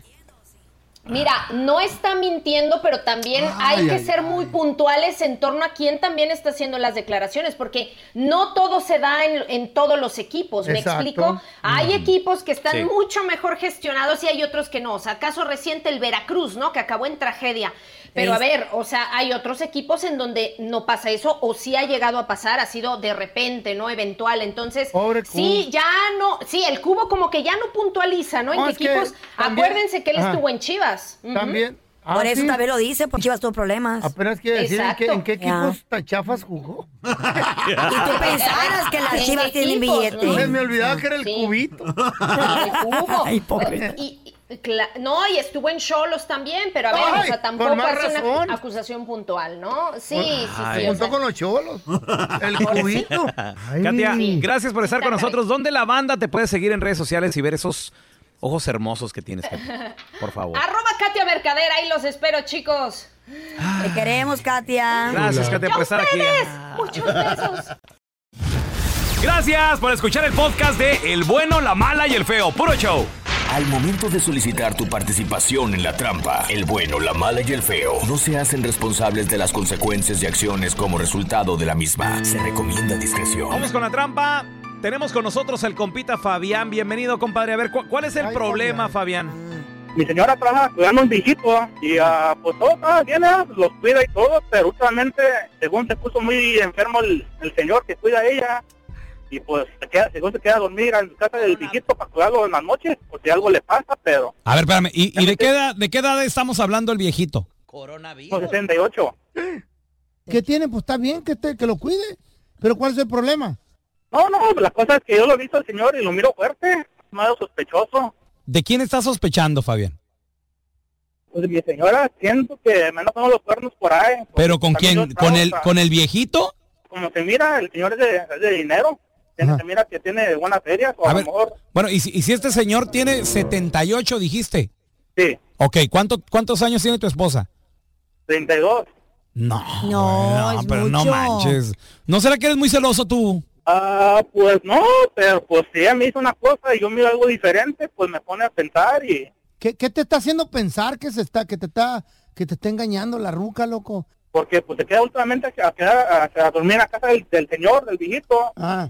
Mira, no está mintiendo, pero también Ay, hay que ay, ser muy puntuales en torno a quién también está haciendo las declaraciones, porque no todo se da en, en todos los equipos, ¿me Exacto. explico? Hay Mm. equipos que están Sí. mucho mejor gestionados y hay otros que no. O sea, caso reciente el Veracruz, ¿no? Que acabó en tragedia. Pero a ver, o sea, hay otros equipos en donde no pasa eso, o sí ha llegado a pasar, ha sido de repente, ¿no? Eventual. Entonces, Pobre sí, Cubo. ya no, sí, el cubo como que ya no puntualiza, ¿no? En qué que equipos, también- acuérdense que él Ajá. estuvo en Chivas. También. Por Ah, eso sí. también lo dice, porque Chivas tuvo problemas. Apenas quiere decir en qué, en qué equipos tan chafas jugó. Y tú pensaras que las ¿En Chivas tienen equipos, billete. no? Se me olvidaba que era el Sí. cubito. El cubo. Ay, pobre. Y, y- cla- no, y estuvo en Cholos también, pero a ver, Ay, o sea, tampoco hace una razón. acusación puntual, ¿no? Sí, sí, Ay. sí. o Junto sea, con los cholos. El cubito. Ay. Katia, Sí. gracias por estar con nosotros. ¿Dónde la banda te puede seguir en redes sociales y ver esos ojos hermosos que tienes, Katia? Por favor. Arroba Katia Mercader, ahí los espero, chicos. Te queremos, Katia. Gracias, Katia, por estar aquí. Muchos besos. Gracias por escuchar el podcast de El Bueno, la Mala y el Feo. Puro show. Al momento de solicitar tu participación en la trampa, el bueno, la mala y el feo no se hacen responsables de las consecuencias y acciones como resultado de la misma. Se recomienda discreción. Vamos con la trampa. Tenemos con nosotros el compita Fabián. Bienvenido, compadre. A ver, ¿cu- ¿cuál es el problema, Fabián? Mi señora trabaja cuidando un viejito y ah, pues todo está bien, ¿eh? los cuida y todo, pero últimamente, según se puso muy enfermo el, el señor que cuida a ella, y pues se queda, según se queda a dormir en casa del viejito para cuidarlo en las noches, por si algo le pasa, pero A ver, espérame. ¿Y, y de, qué edad, de qué edad estamos hablando el viejito? pues 68. ¿Qué tiene? Pues está bien que, te, que lo cuide. Pero ¿cuál es el problema? No, no, la cosa es que yo lo he visto al señor y lo miro fuerte, medio sospechoso. ¿De quién estás sospechando, Fabián? Pues mi señora, siento que me han dado los cuernos por ahí. ¿Pero con quién? ¿Con el, trabajo, con el viejito? Como se mira, el señor es de, es de dinero, tiene- se mira que tiene buenas ferias, o a, A lo ver. mejor Bueno, y si, y si este señor tiene 78, dijiste. Sí. Ok, ¿cuánto, ¿cuántos años tiene tu esposa? 32. No. No, no es pero no mucho. manches. ¿No será que eres muy celoso tú? Ah, pues no, pero pues si ella me hizo una cosa y yo miro algo diferente, pues me pone a pensar y ¿Qué, qué te está haciendo pensar que se está, que te está, que te está engañando la ruca, loco? porque pues se queda últimamente a, quedar a, a dormir en la casa del, del señor, del viejito, Ah.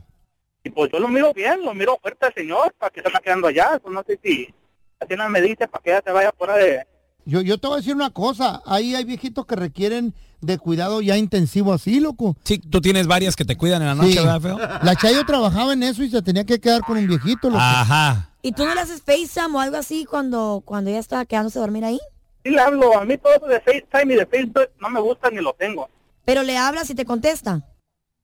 y pues yo lo miro bien, lo miro fuerte al señor, para que se está quedando allá, pues no sé si así no me dice para que ella se vaya fuera de... Yo, yo te voy a decir una cosa, ahí hay viejitos que requieren de cuidado ya intensivo así, loco. Sí, tú tienes varias que te cuidan en la noche, Sí. ¿verdad, feo? La Chayo trabajaba en eso y se tenía que quedar con un viejito, loco. Ajá. ¿Y tú no le haces FaceTime o algo así cuando, cuando ella estaba quedándose a dormir ahí? Sí le hablo, a mí todo eso de FaceTime y de Facebook no me gusta ni lo tengo. Pero le hablas y te contesta.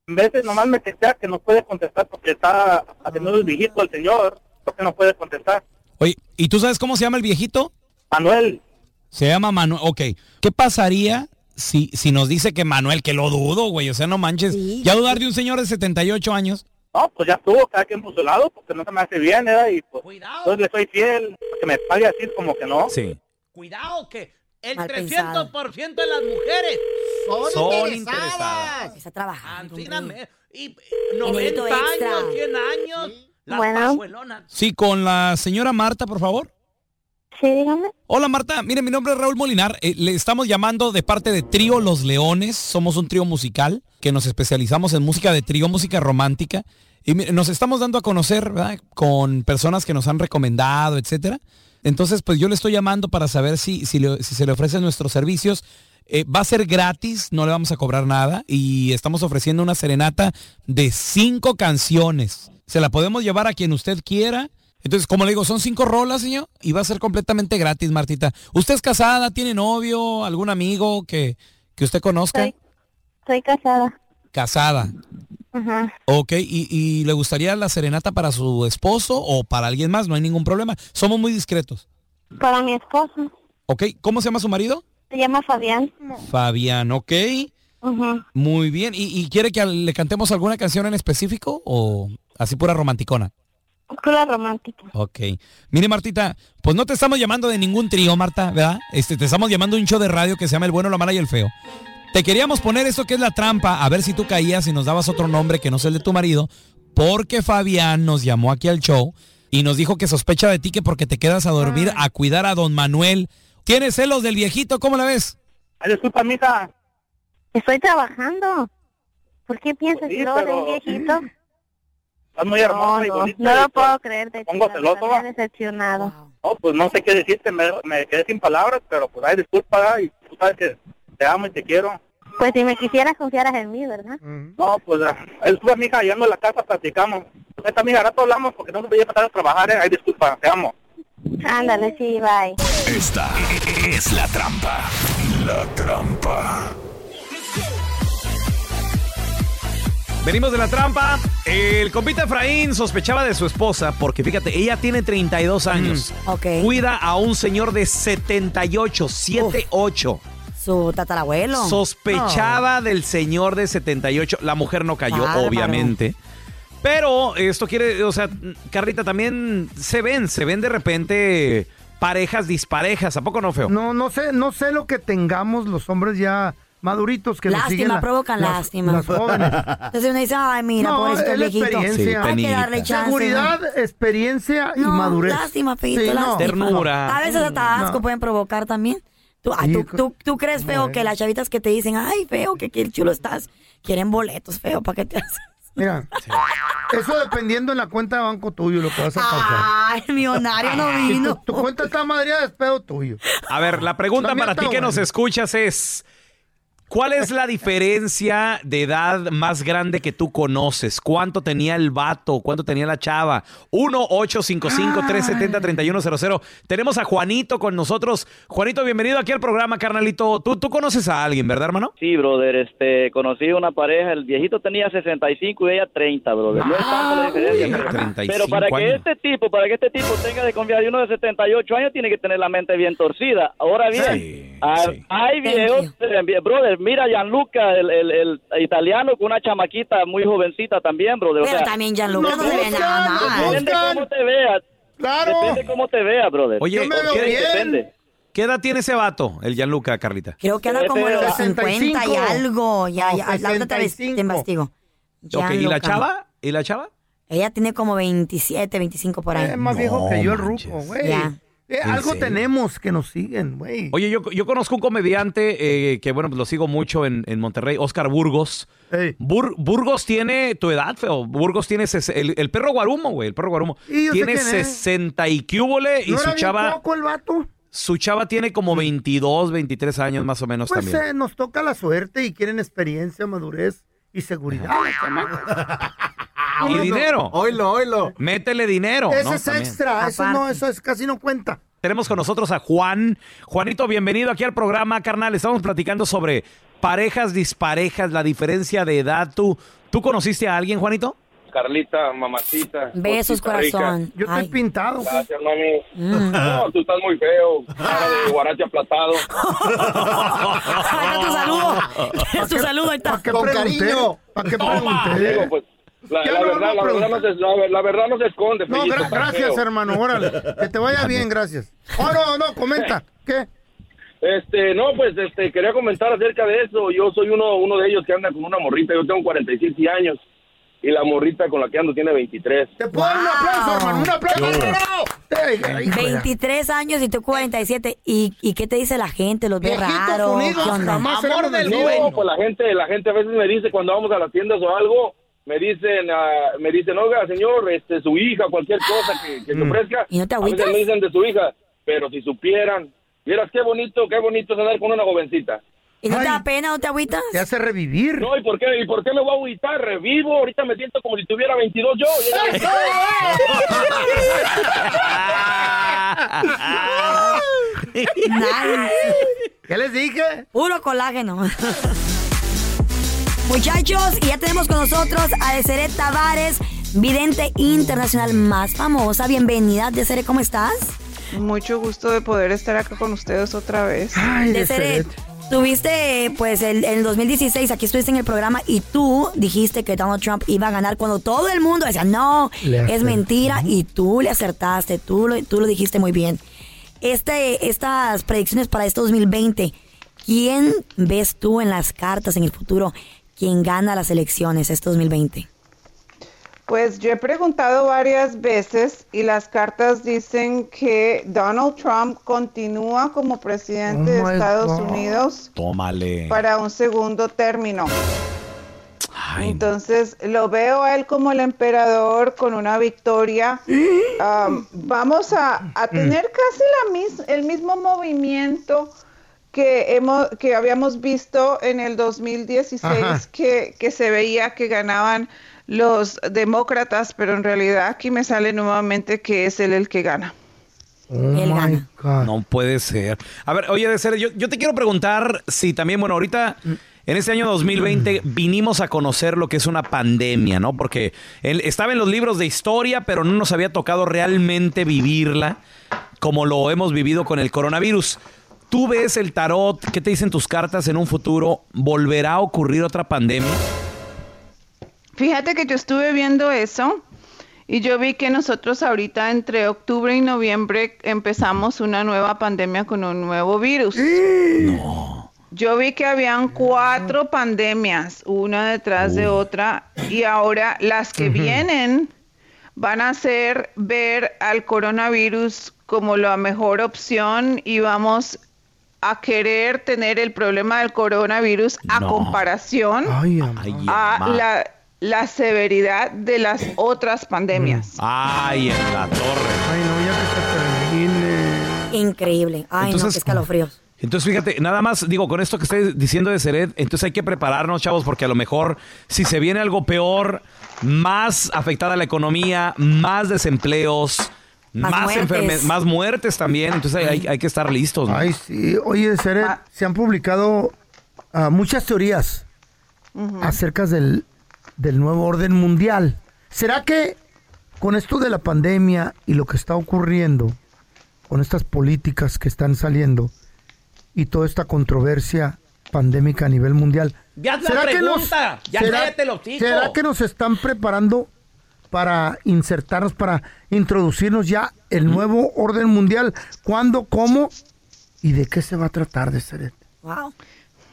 En veces nomás me testea que no puede contestar porque está atendiendo el viejito al señor, porque no puede contestar. Oye, ¿y tú sabes cómo se llama el viejito? Manuel. Se llama Manuel. Ok. ¿Qué pasaría si, si nos dice que Manuel, que lo dudo, güey? O sea, no manches. ya dudar de un señor de 78 años. No, pues ya estuvo, cada quien por su lado, porque no se me hace bien, ¿verdad? Y pues, entonces le soy fiel, que me pague así como que no. Sí. Cuidado que el Mal 300% de las mujeres son, Son interesadas. Está trabajando. Y Dinerito 90 extra. años, 100 años. Las Bueno. pajuelonas. Sí, con la señora Marta, por favor. Hola Marta, mire, mi nombre es Raúl Molinar. Eh, le estamos llamando de parte de Trío Los Leones. Somos un trío musical que nos especializamos en música de trío, música romántica. Y nos estamos dando a conocer con personas que nos han recomendado, etcétera. Entonces, pues yo le estoy llamando para saber si, si se le ofrecen nuestros servicios. Eh, va a ser gratis, no le vamos a cobrar nada. Y estamos ofreciendo una serenata de cinco canciones. Se la podemos llevar a quien usted quiera. Entonces, como le digo, son cinco rolas, señor, y va a ser completamente gratis, Martita. ¿Usted es casada? ¿Tiene novio? ¿Algún amigo que, que usted conozca? Soy, soy casada. Casada. Ajá. Ok, ¿Y, y le gustaría la serenata para su esposo o para alguien más? No hay ningún problema. Somos muy discretos. Para mi esposo. Ok, ¿cómo se llama su marido? Se llama Fabián. Fabián, ok. Ajá. Muy bien. ¿Y, y quiere que le cantemos alguna canción en específico o así pura romanticona? Pura romántica. Ok. Mire, Martita, pues no te estamos llamando de ningún trío, Marta, ¿verdad? Este, te estamos llamando de un show de radio que se llama El Bueno, la Mala y el Feo. Te queríamos poner esto que es la trampa, a ver si tú caías y nos dabas otro nombre que no sea el de tu marido, porque Fabián nos llamó aquí al show y nos dijo que sospecha de ti que porque te quedas a dormir a cuidar a don Manuel. ¿Tienes celos del viejito? ¿Cómo la ves? Ay, disculpa, mija. Estoy trabajando. ¿Por qué piensas Sí, que luego de pero- un viejito? Estás muy hermosa No, y bonita. no y, lo puedo creer. De pongo celoso, va. decepcionado. No, pues no sé qué decirte, me, me quedé sin palabras, pero pues ay, disculpa, y tú sabes que te amo y te quiero. Pues si me quisieras confiaras en mí, ¿verdad? No, pues ah, ay, disculpa, mija, llegando a la casa platicamos. Esta mija, ahora rato hablamos porque no me voy a pasar a trabajar, ¿eh? Ay, disculpa, te amo. Ándale, sí, bye. Esta es la trampa. La trampa. Venimos de la trampa. El compita Efraín sospechaba de su esposa porque, fíjate, ella tiene 32 años. Ok. Cuida a un señor de 78, 78. Su tatarabuelo. Sospechaba del señor de 78. La mujer no cayó, Bárbaro. obviamente. Pero esto quiere, o sea, Carlita, también se ven, se ven de repente parejas disparejas. ¿A poco no, feo? No, no sé, no sé lo que tengamos los hombres ya maduritos que nos Lástima, siguen la- provocan las- lástima. Las jóvenes. Entonces uno dice, ay, mira, No, pobrecito es viejito. experiencia. Hay que darle chance. Seguridad, experiencia y No, madurez. lástima, feito, Sí, no. Ternura. A veces hasta asco No. pueden provocar también. ¿Tú, ah, tú, co- tú- tú crees feo que las chavitas que te dicen, ay, feo, que qué chulo estás, quieren boletos, feo, ¿para qué te haces? Mira, eso dependiendo en la cuenta de banco tuyo lo que vas a pasar. Ay, el millonario no Si vino. tu, tu cuenta está madreada, es pedo tuyo. A ver, la pregunta La para ti que nos escuchas es, ¿cuál es la diferencia de edad más grande que tú conoces? ¿Cuánto tenía el vato? ¿Cuánto tenía la chava? 1-855-370-3100. Tenemos a Juanito con nosotros. Juanito, bienvenido aquí al programa, carnalito. Tú, tú conoces a alguien, ¿verdad, hermano? Sí, brother, este, conocí una pareja, el viejito tenía 65 y ella 30, brother. No es tanto la diferencia. uy, pero- 35 pero para que años. este tipo, para que este tipo tenga de confiar de uno de 78 años, tiene que tener la mente bien torcida. Ahora bien, Sí, ah, sí. hay videos, eh, brother, mira a Gianluca, el, el, el italiano, con una chamaquita muy jovencita también, brother. o Pero sea, también Gianluca no se ve nada mal. Depende cómo te veas. Claro. Depende cómo te veas, brother. Oye, Yo me veo ¿qué, bien. Depende. qué edad tiene ese vato, el Gianluca, Carlita? Creo que anda como en los 65. 50 y algo. Ya, ya, la otra te, 65. te investigo. Ok, ¿y la chava? ¿Y la chava? Ella tiene como 27, 25 por ahí. Es más viejo que yo el ruco, güey. Ya. Eh, ¿En algo serio? tenemos que nos siguen, güey. Oye, yo, yo conozco un comediante eh, que, bueno, pues lo sigo mucho en, en Monterrey, Oscar Burgos. Bur- Burgos tiene tu edad, feo. Burgos tiene el, el perro guarumo, güey, el perro guarumo. Y Tiene quién es. 60 y cúbole y ¿No su era bien chava, poco el vato? su chava tiene como 22, 23 años más o menos Pues también. eh, nos toca la suerte y quieren experiencia, madurez y seguridad. y dinero. Oilo, oilo. Métele dinero. Ese ¿no? es También. extra, eso no, eso es casi no cuenta. Tenemos con nosotros a Juan. Juanito, bienvenido aquí al programa, carnal. Estamos platicando sobre parejas disparejas, la diferencia de edad. ¿Tú, ¿tú conociste a alguien, Juanito? Carlita, mamacita. Besos, corazón. Yo estoy pintado. Gracias, mami. Mm. No, tú estás muy feo. Cara de guarache aplastado. Ahí está tu saludo. Es tu saludo, ahí está. ¿Para qué pregunté? ¿Para qué pregunté? Digo, pues, la, la no verdad, la, verdad no se, la, la verdad no se esconde. No, gra- gracias, feo. hermano. Órale. Que te vaya bien, gracias. Oh, no, no, comenta. ¿Qué? Este, no, pues, este, quería comentar acerca de eso. Yo soy uno, uno de ellos que anda con una morrita. Yo tengo 47 años y la morrita con la que ando tiene 23. ¿Te puedo dar un aplauso, hermano? ¡Un aplauso! la- 23 años y tú 47. ¿Y, ¿Y qué te dice la gente? ¿Los ve Viejitos raro? unidos, ¿Qué onda? jamás éramos del No, pues la gente, la gente a veces me dice cuando vamos a las tiendas o algo, me dicen, ah, me dicen, oiga, señor, este, su hija, cualquier cosa que, que se ofrezca. ¿Y no te a veces agüitas? me dicen de su hija, pero si supieran, vieras qué bonito, qué bonito es andar con una jovencita. ¿Y no te da pena, no te agüitas? Te hace revivir. No, ¿y por qué, y por qué me voy a agüitar? Revivo, ahorita me siento como si tuviera 22 yo. 23. ¿Qué les dije? Puro colágeno. Muchachos, y ya tenemos con nosotros a Deseret Tavares, vidente internacional más famosa. Bienvenida, Deseret, ¿cómo estás? Mucho gusto de poder estar acá con ustedes otra vez. Deseret, tuviste, pues, el, en el 2016, aquí estuviste en el programa y tú dijiste que Donald Trump iba a ganar cuando todo el mundo decía, no, es mentira, y tú le acertaste, tú lo, tú lo dijiste muy bien. Este, estas predicciones para este 2020, ¿quién ves tú en las cartas en el futuro? ¿Quién gana las elecciones este 2020? Pues yo he preguntado varias veces y las cartas dicen que Donald Trump continúa como presidente Oh de my Estados God. Unidos Tómale. para un segundo término. Entonces lo veo a él como el emperador con una victoria. Um, vamos a, a tener casi la mis- el mismo movimiento que hemos que habíamos visto en el 2016 Ajá. que, que se veía que ganaban los demócratas, pero en realidad aquí me sale nuevamente que es él el que gana. Él gana. No puede ser. A ver, oye, de ser, yo, yo te quiero preguntar si también, bueno, ahorita en este año 2020 vinimos a conocer lo que es una pandemia, ¿no? Porque él estaba en los libros de historia, pero no nos había tocado realmente vivirla como lo hemos vivido con el coronavirus. ¿Tú ves el tarot? ¿Qué te dicen tus cartas en un futuro? ¿Volverá a ocurrir otra pandemia? Fíjate que yo estuve viendo eso y yo vi que nosotros ahorita entre octubre y noviembre empezamos una nueva pandemia con un nuevo virus. Yo vi que habían cuatro pandemias, una detrás de otra, y ahora las que vienen van a hacer ver al coronavirus como la mejor opción y vamos a querer tener el problema del coronavirus a No. comparación Ay, a la, la severidad de las otras pandemias. Ay, en la torre. Ay, no, ya que se termine. Increíble. Ay, no, Entonces- qué escalofríos. Entonces, fíjate, nada más, digo, con esto que estoy diciendo de Seret, entonces hay que prepararnos, chavos, porque a lo mejor si se viene algo peor, más afectada la economía, más desempleos, Más más, muertes. enferme- más muertes también, entonces hay, hay que estar listos. ¿no? Ay, sí. Oye, Seret, se han publicado ah, muchas teorías acerca del, del nuevo orden mundial. ¿Será que con esto de la pandemia y lo que está ocurriendo, con estas políticas que están saliendo y toda esta controversia pandémica a nivel mundial, Ya la pregunta, ya cállate el hocico. ¿será que nos están preparando para insertarnos, para introducirnos ya el nuevo orden mundial? ¿Cuándo, cómo y de qué se va a tratar de ser? Wow.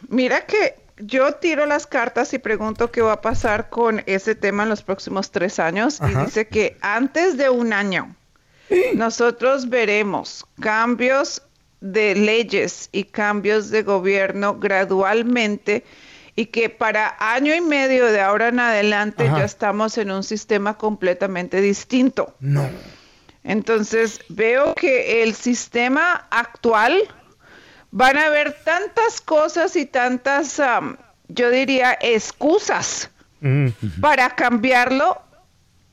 Mira que yo tiro las cartas y pregunto qué va a pasar con ese tema en los próximos tres años Ajá. y dice que antes de un año nosotros veremos cambios de leyes y cambios de gobierno gradualmente y que para año y medio de ahora en adelante Ajá. ya estamos en un sistema completamente distinto. No. Entonces veo que el sistema actual van a haber tantas cosas y tantas, am, yo diría, excusas para cambiarlo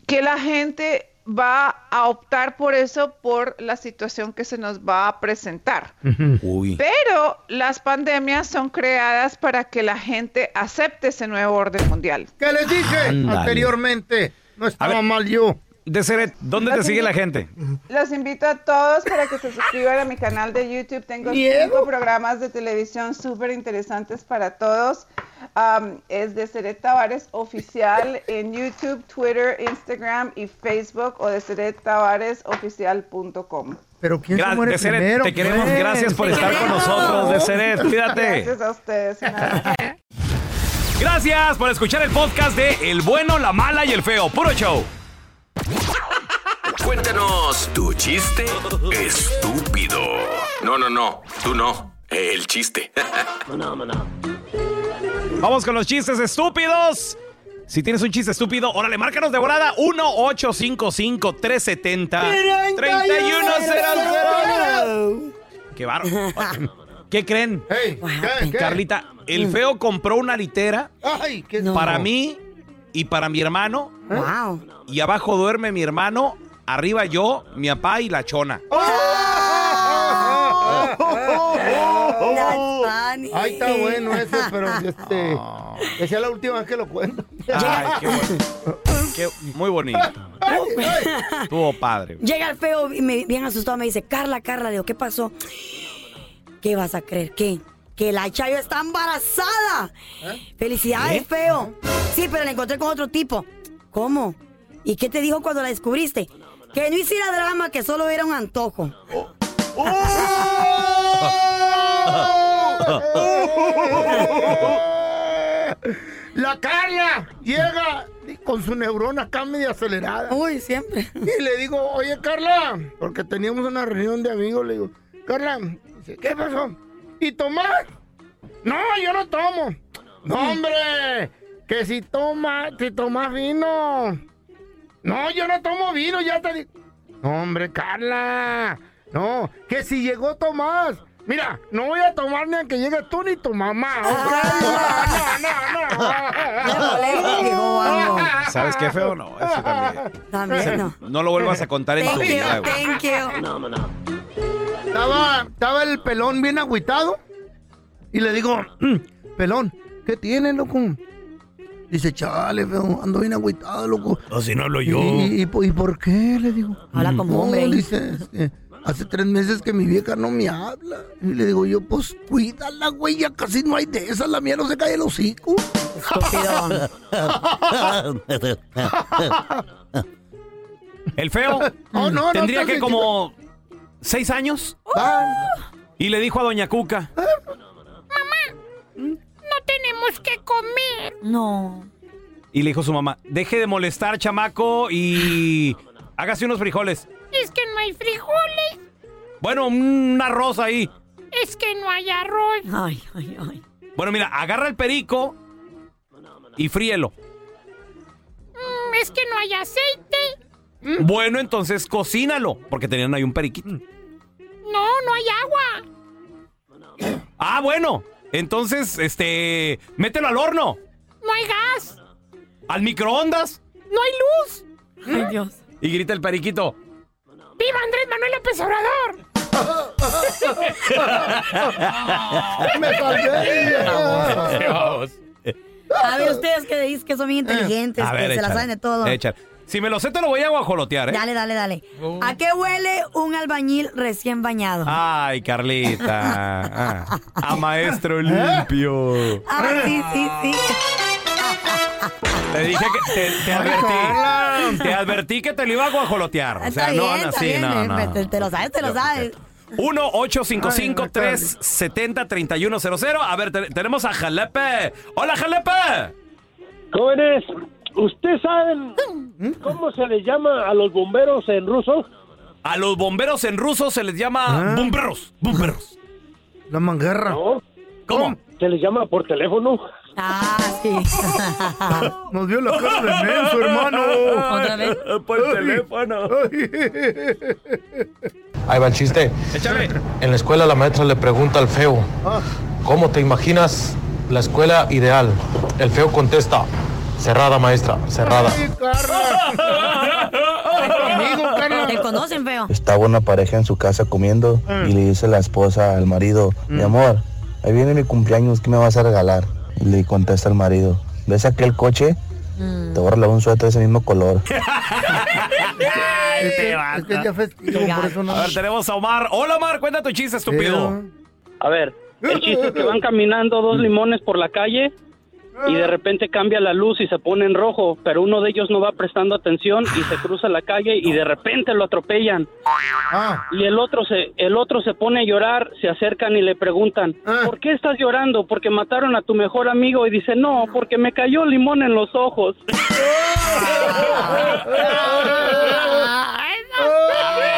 que la gente va a optar por eso por la situación que se nos va a presentar. Uy. Pero las pandemias son creadas para que la gente acepte ese nuevo orden mundial. ¿Qué les dije anteriormente? No estaba mal yo. Deseret, ¿dónde te sigue la gente? Los invito a todos para que se suscriban a mi canal de YouTube. Tengo Miedo. cinco programas de televisión súper interesantes para todos. Am, es de Seret Tavares Oficial en YouTube, Twitter, Instagram y Facebook o de serettavaresoficial.com. Pero ¿quién Gra- se muere Deseret, primero? te queremos. pues? Gracias por estar con nosotros, Deseret. Cuídate. Gracias a ustedes. Gracias por escuchar el podcast de El bueno, la mala y el feo. Puro show. Cuéntanos tu chiste estúpido. No, no, no, tú no. El chiste. Vamos con los chistes estúpidos. Si tienes un chiste estúpido, órale, márcanos de volada 1-855-370-3100. Qué barro. ¿Qué creen? ¿qué? ¿Qué? Carlita, el feo compró una litera Ay, qué para mí y para mi hermano. Wow. Y abajo duerme mi hermano, arriba yo, mi papá y la chona. Ay, está bueno eso, pero este. Esa es la última vez que lo cuento. Ay, qué bueno. Qué- muy bonito. Estuvo padre. Llega el feo y me, bien asustado me dice, Carla, Carla, digo, ¿qué pasó? ¿Qué vas a creer? ¿Qué? Que la Chayo está embarazada. Felicidades, ¿Eh? feo. Sí, pero la encontré con otro tipo. ¿Cómo? ¿Y qué te dijo cuando la descubriste? Que no hiciera drama, que solo era un antojo. La Carla llega con su neurona acá medio acelerada. Uy, siempre. Y le digo, oye, Carla, porque teníamos una reunión de amigos, le digo, Carla, dice, ¿qué pasó? ¿Y tomar? No, yo no tomo. No, hombre, que si toma, si tomas vino. No, yo no tomo vino, ya te digo. No, hombre, Carla. No, que si llegó Tomás. Mira, no voy a tomar ni aunque llegue tú ni tu mamá. hombre. ¿Sabes qué feo? No, ese también. También no. No lo vuelvas a contar en tu Thank you, vida, thank you. Estaba, estaba el pelón bien agüitado. Y le digo, "Mm, pelón, ¿qué tienes, loco? Dice, chale, feo, ando bien agüitado, loco. Así no hablo ¿Y, y, y por- y por qué? Le digo. Habla como "No", hombre. Dice, "es que hace tres meses que mi vieja no me habla. Y le digo yo, pues cuídala, güey, ya casi no hay de esas. La mía no se cae el hocico. El feo Oh, no, no, tendría que como seis años y le dijo a Doña Cuca, No tenemos que comer. No. y le dijo a su mamá, deje de molestar, chamaco, y hágase unos frijoles. Es que no hay frijoles. Bueno, un arroz ahí. Es que no hay arroz. Ay, ay, ay. Bueno, mira, agarra el perico y fríelo. Mm, es que no hay aceite. Bueno, entonces cocínalo, porque tenían ahí un periquito. No, no hay agua. Ah, bueno, entonces, este, mételo al horno, No hay gas. al microondas, No hay luz. Ay, Dios. y grita el periquito. ¡Viva Andrés Manuel López Obrador! Me Vamos. A ver, ustedes que dicen que son bien inteligentes, A que ver, se la saben de todo. échale. Si me lo sé, te lo voy a guajolotear, ¿eh? Dale, dale, dale. ¿A qué huele un albañil recién bañado? Ay, Carlita. Ah, a maestro limpio. Ah, sí, sí, sí. Te dije que te, te advertí. Te advertí que te lo iba a guajolotear. O sea, está no, bien, no, está sí, bien. no, no. Te, te lo sabes, te lo sabes. 1-855-370-3100. A ver, te- tenemos a Jalepe. ¡Hola, Jalepe! Jóvenes, ¿ustedes saben cómo se les llama a los bomberos en ruso? A los bomberos en ruso se les llama bomberos. Bomberos. La manguerra. No. ¿Cómo? Se les llama por teléfono. Ah, sí. Nos dio la cara de menso, hermano. ¿Otra vez? Por teléfono. Ahí va el chiste. Échale. En la escuela la maestra le pregunta al feo, ¿cómo te imaginas la escuela ideal? El feo contesta, cerrada maestra, cerrada. ¿Te conocen, feo? Estaba una pareja en su casa comiendo y le dice la esposa al marido, mi amor, ahí viene mi cumpleaños, ¿qué me vas a regalar? Y le contesta el marido, ¿ves aquel coche? Te voy a regalar un suéter de ese mismo color. Es que es día festivo, por eso no. A ver, tenemos a Omar. Hola, Omar, cuenta tu chiste, estúpido. A ver, el chiste es que van caminando dos limones por la calle y de repente cambia la luz y se pone en rojo, pero uno de ellos no va prestando atención y se cruza la calle y de repente lo atropellan. Y el otro se el otro se pone a llorar, se acercan y le preguntan, "¿Por qué estás llorando? Porque mataron a tu mejor amigo." Y dice, "No, porque me cayó limón en los ojos."